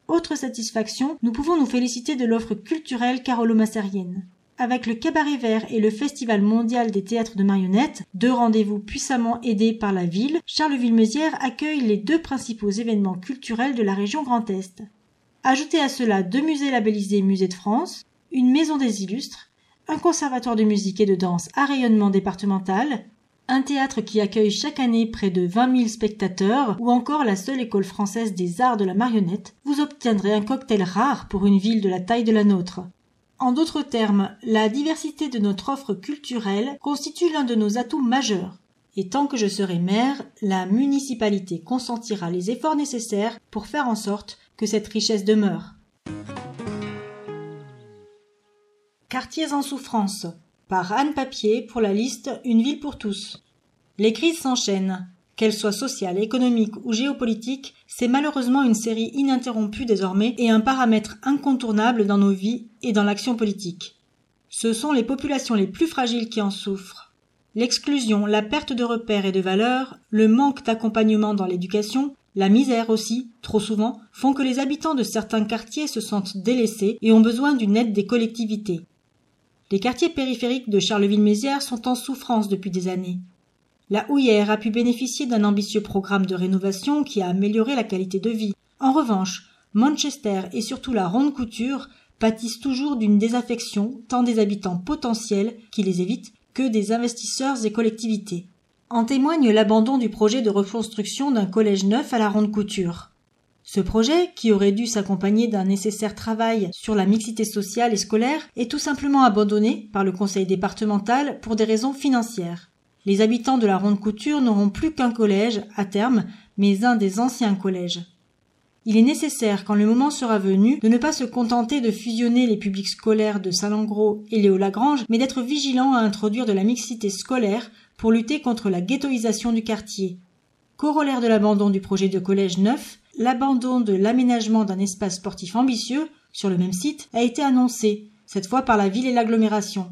Autre satisfaction, nous pouvons nous féliciter de l'offre culturelle carolo-massérienne. Avec le Cabaret Vert et le Festival mondial des théâtres de marionnettes, deux rendez-vous puissamment aidés par la ville, Charleville-Mézières accueille les deux principaux événements culturels de la région Grand Est. Ajoutez à cela deux musées labellisés Musée de France, une maison des illustres, un conservatoire de musique et de danse à rayonnement départemental, un théâtre qui accueille chaque année près de 20 000 spectateurs ou encore la seule école française des arts de la marionnette, vous obtiendrez un cocktail rare pour une ville de la taille de la nôtre. En d'autres termes, la diversité de notre offre culturelle constitue l'un de nos atouts majeurs. Et tant que je serai maire, la municipalité consentira les efforts nécessaires pour faire en sorte que cette richesse demeure. Quartiers en souffrance par Anne Papier pour la liste Une ville pour tous. Les crises s'enchaînent. Qu'elles soient sociales, économiques ou géopolitiques, c'est malheureusement une série ininterrompue désormais et un paramètre incontournable dans nos vies et dans l'action politique. Ce sont les populations les plus fragiles qui en souffrent. L'exclusion, la perte de repères et de valeurs, le manque d'accompagnement dans l'éducation, la misère aussi, trop souvent, font que les habitants de certains quartiers se sentent délaissés et ont besoin d'une aide des collectivités. Les quartiers périphériques de Charleville-Mézières sont en souffrance depuis des années. La Houillère a pu bénéficier d'un ambitieux programme de rénovation qui a amélioré la qualité de vie. En revanche, Manchester et surtout la Ronde Couture pâtissent toujours d'une désaffection tant des habitants potentiels qui les évitent que des investisseurs et collectivités. En témoigne l'abandon du projet de reconstruction d'un collège neuf à la Ronde Couture. Ce projet, qui aurait dû s'accompagner d'un nécessaire travail sur la mixité sociale et scolaire, est tout simplement abandonné par le conseil départemental pour des raisons financières. Les habitants de la Ronde Couture n'auront plus qu'un collège, à terme, mais un des anciens collèges. Il est nécessaire, quand le moment sera venu, de ne pas se contenter de fusionner les publics scolaires de Salengro et Léo-Lagrange, mais d'être vigilant à introduire de la mixité scolaire pour lutter contre la ghettoisation du quartier. Corollaire de l'abandon du projet de collège neuf, l'abandon de l'aménagement d'un espace sportif ambitieux sur le même site a été annoncé, cette fois par la ville et l'agglomération.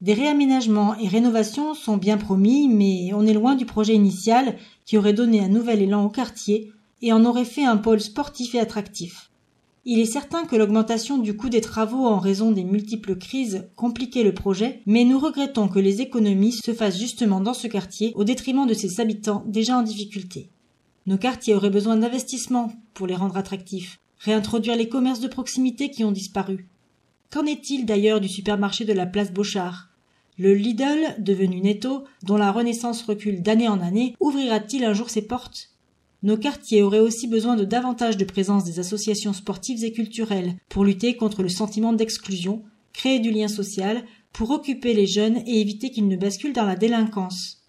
Des réaménagements et rénovations sont bien promis, mais on est loin du projet initial qui aurait donné un nouvel élan au quartier et en aurait fait un pôle sportif et attractif. Il est certain que l'augmentation du coût des travaux en raison des multiples crises compliquait le projet, mais nous regrettons que les économies se fassent justement dans ce quartier au détriment de ses habitants déjà en difficulté. Nos quartiers auraient besoin d'investissements pour les rendre attractifs, réintroduire les commerces de proximité qui ont disparu. Qu'en est-il d'ailleurs du supermarché de la place Beauchard? Le Lidl, devenu Netto, dont la renaissance recule d'année en année, ouvrira-t-il un jour ses portes? Nos quartiers auraient aussi besoin de davantage de présence des associations sportives et culturelles pour lutter contre le sentiment d'exclusion, créer du lien social, pour occuper les jeunes et éviter qu'ils ne basculent dans la délinquance.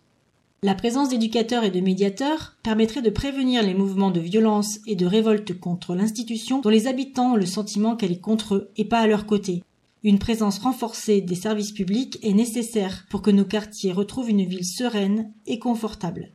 La présence d'éducateurs et de médiateurs permettrait de prévenir les mouvements de violence et de révolte contre l'institution dont les habitants ont le sentiment qu'elle est contre eux et pas à leur côté. Une présence renforcée des services publics est nécessaire pour que nos quartiers retrouvent une ville sereine et confortable.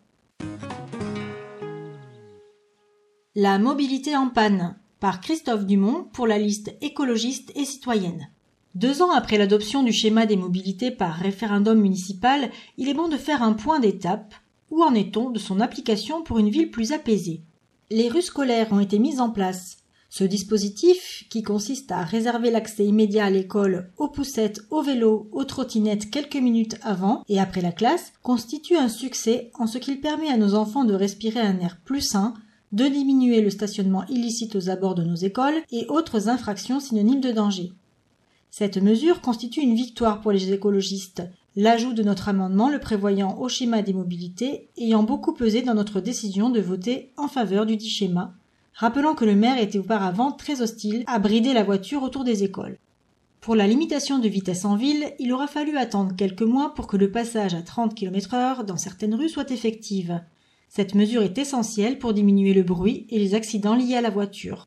La mobilité en panne par Christophe Dumont pour la liste écologiste et citoyenne. Deux ans après l'adoption du schéma des mobilités par référendum municipal, il est bon de faire un point d'étape. Où en est-on de son application pour une ville plus apaisée? Les rues scolaires ont été mises en place. Ce dispositif, qui consiste à réserver l'accès immédiat à l'école aux poussettes, aux vélos, aux trottinettes quelques minutes avant et après la classe, constitue un succès en ce qu'il permet à nos enfants de respirer un air plus sain, de diminuer le stationnement illicite aux abords de nos écoles et autres infractions synonymes de danger. Cette mesure constitue une victoire pour les écologistes, l'ajout de notre amendement le prévoyant au schéma des mobilités ayant beaucoup pesé dans notre décision de voter en faveur du dit schéma, rappelant que le maire était auparavant très hostile à brider la voiture autour des écoles. Pour la limitation de vitesse en ville, il aura fallu attendre quelques mois pour que le passage à 30 km heure dans certaines rues soit effective. Cette mesure est essentielle pour diminuer le bruit et les accidents liés à la voiture.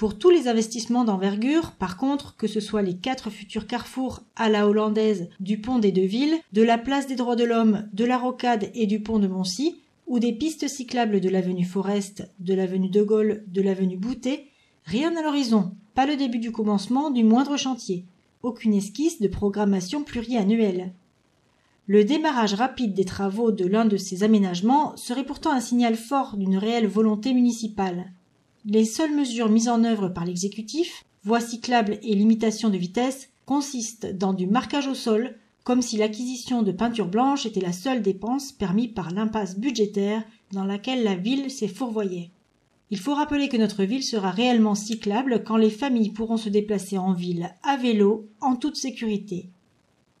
Pour tous les investissements d'envergure, par contre, que ce soit les quatre futurs carrefours à la hollandaise du pont des deux villes, de la place des droits de l'homme, de la rocade et du pont de Moncy, ou des pistes cyclables de l'avenue Forest, de l'avenue de Gaulle, de l'avenue Boutet, rien à l'horizon, pas le début du commencement du moindre chantier, aucune esquisse de programmation pluriannuelle. Le démarrage rapide des travaux de l'un de ces aménagements serait pourtant un signal fort d'une réelle volonté municipale. Les seules mesures mises en œuvre par l'exécutif, voies cyclables et limitation de vitesse, consistent dans du marquage au sol, comme si l'acquisition de peinture blanche était la seule dépense permise par l'impasse budgétaire dans laquelle la ville s'est fourvoyée. Il faut rappeler que notre ville sera réellement cyclable quand les familles pourront se déplacer en ville à vélo en toute sécurité.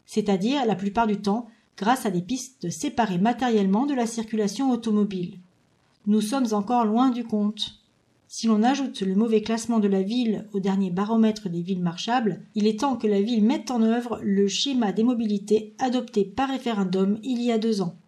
C'est-à-dire, la plupart du temps, grâce à des pistes séparées matériellement de la circulation automobile. Nous sommes encore loin du compte. Si l'on ajoute le mauvais classement de la ville au dernier baromètre des villes marchables, il est temps que la ville mette en œuvre le schéma des mobilités adopté par référendum il y a deux ans.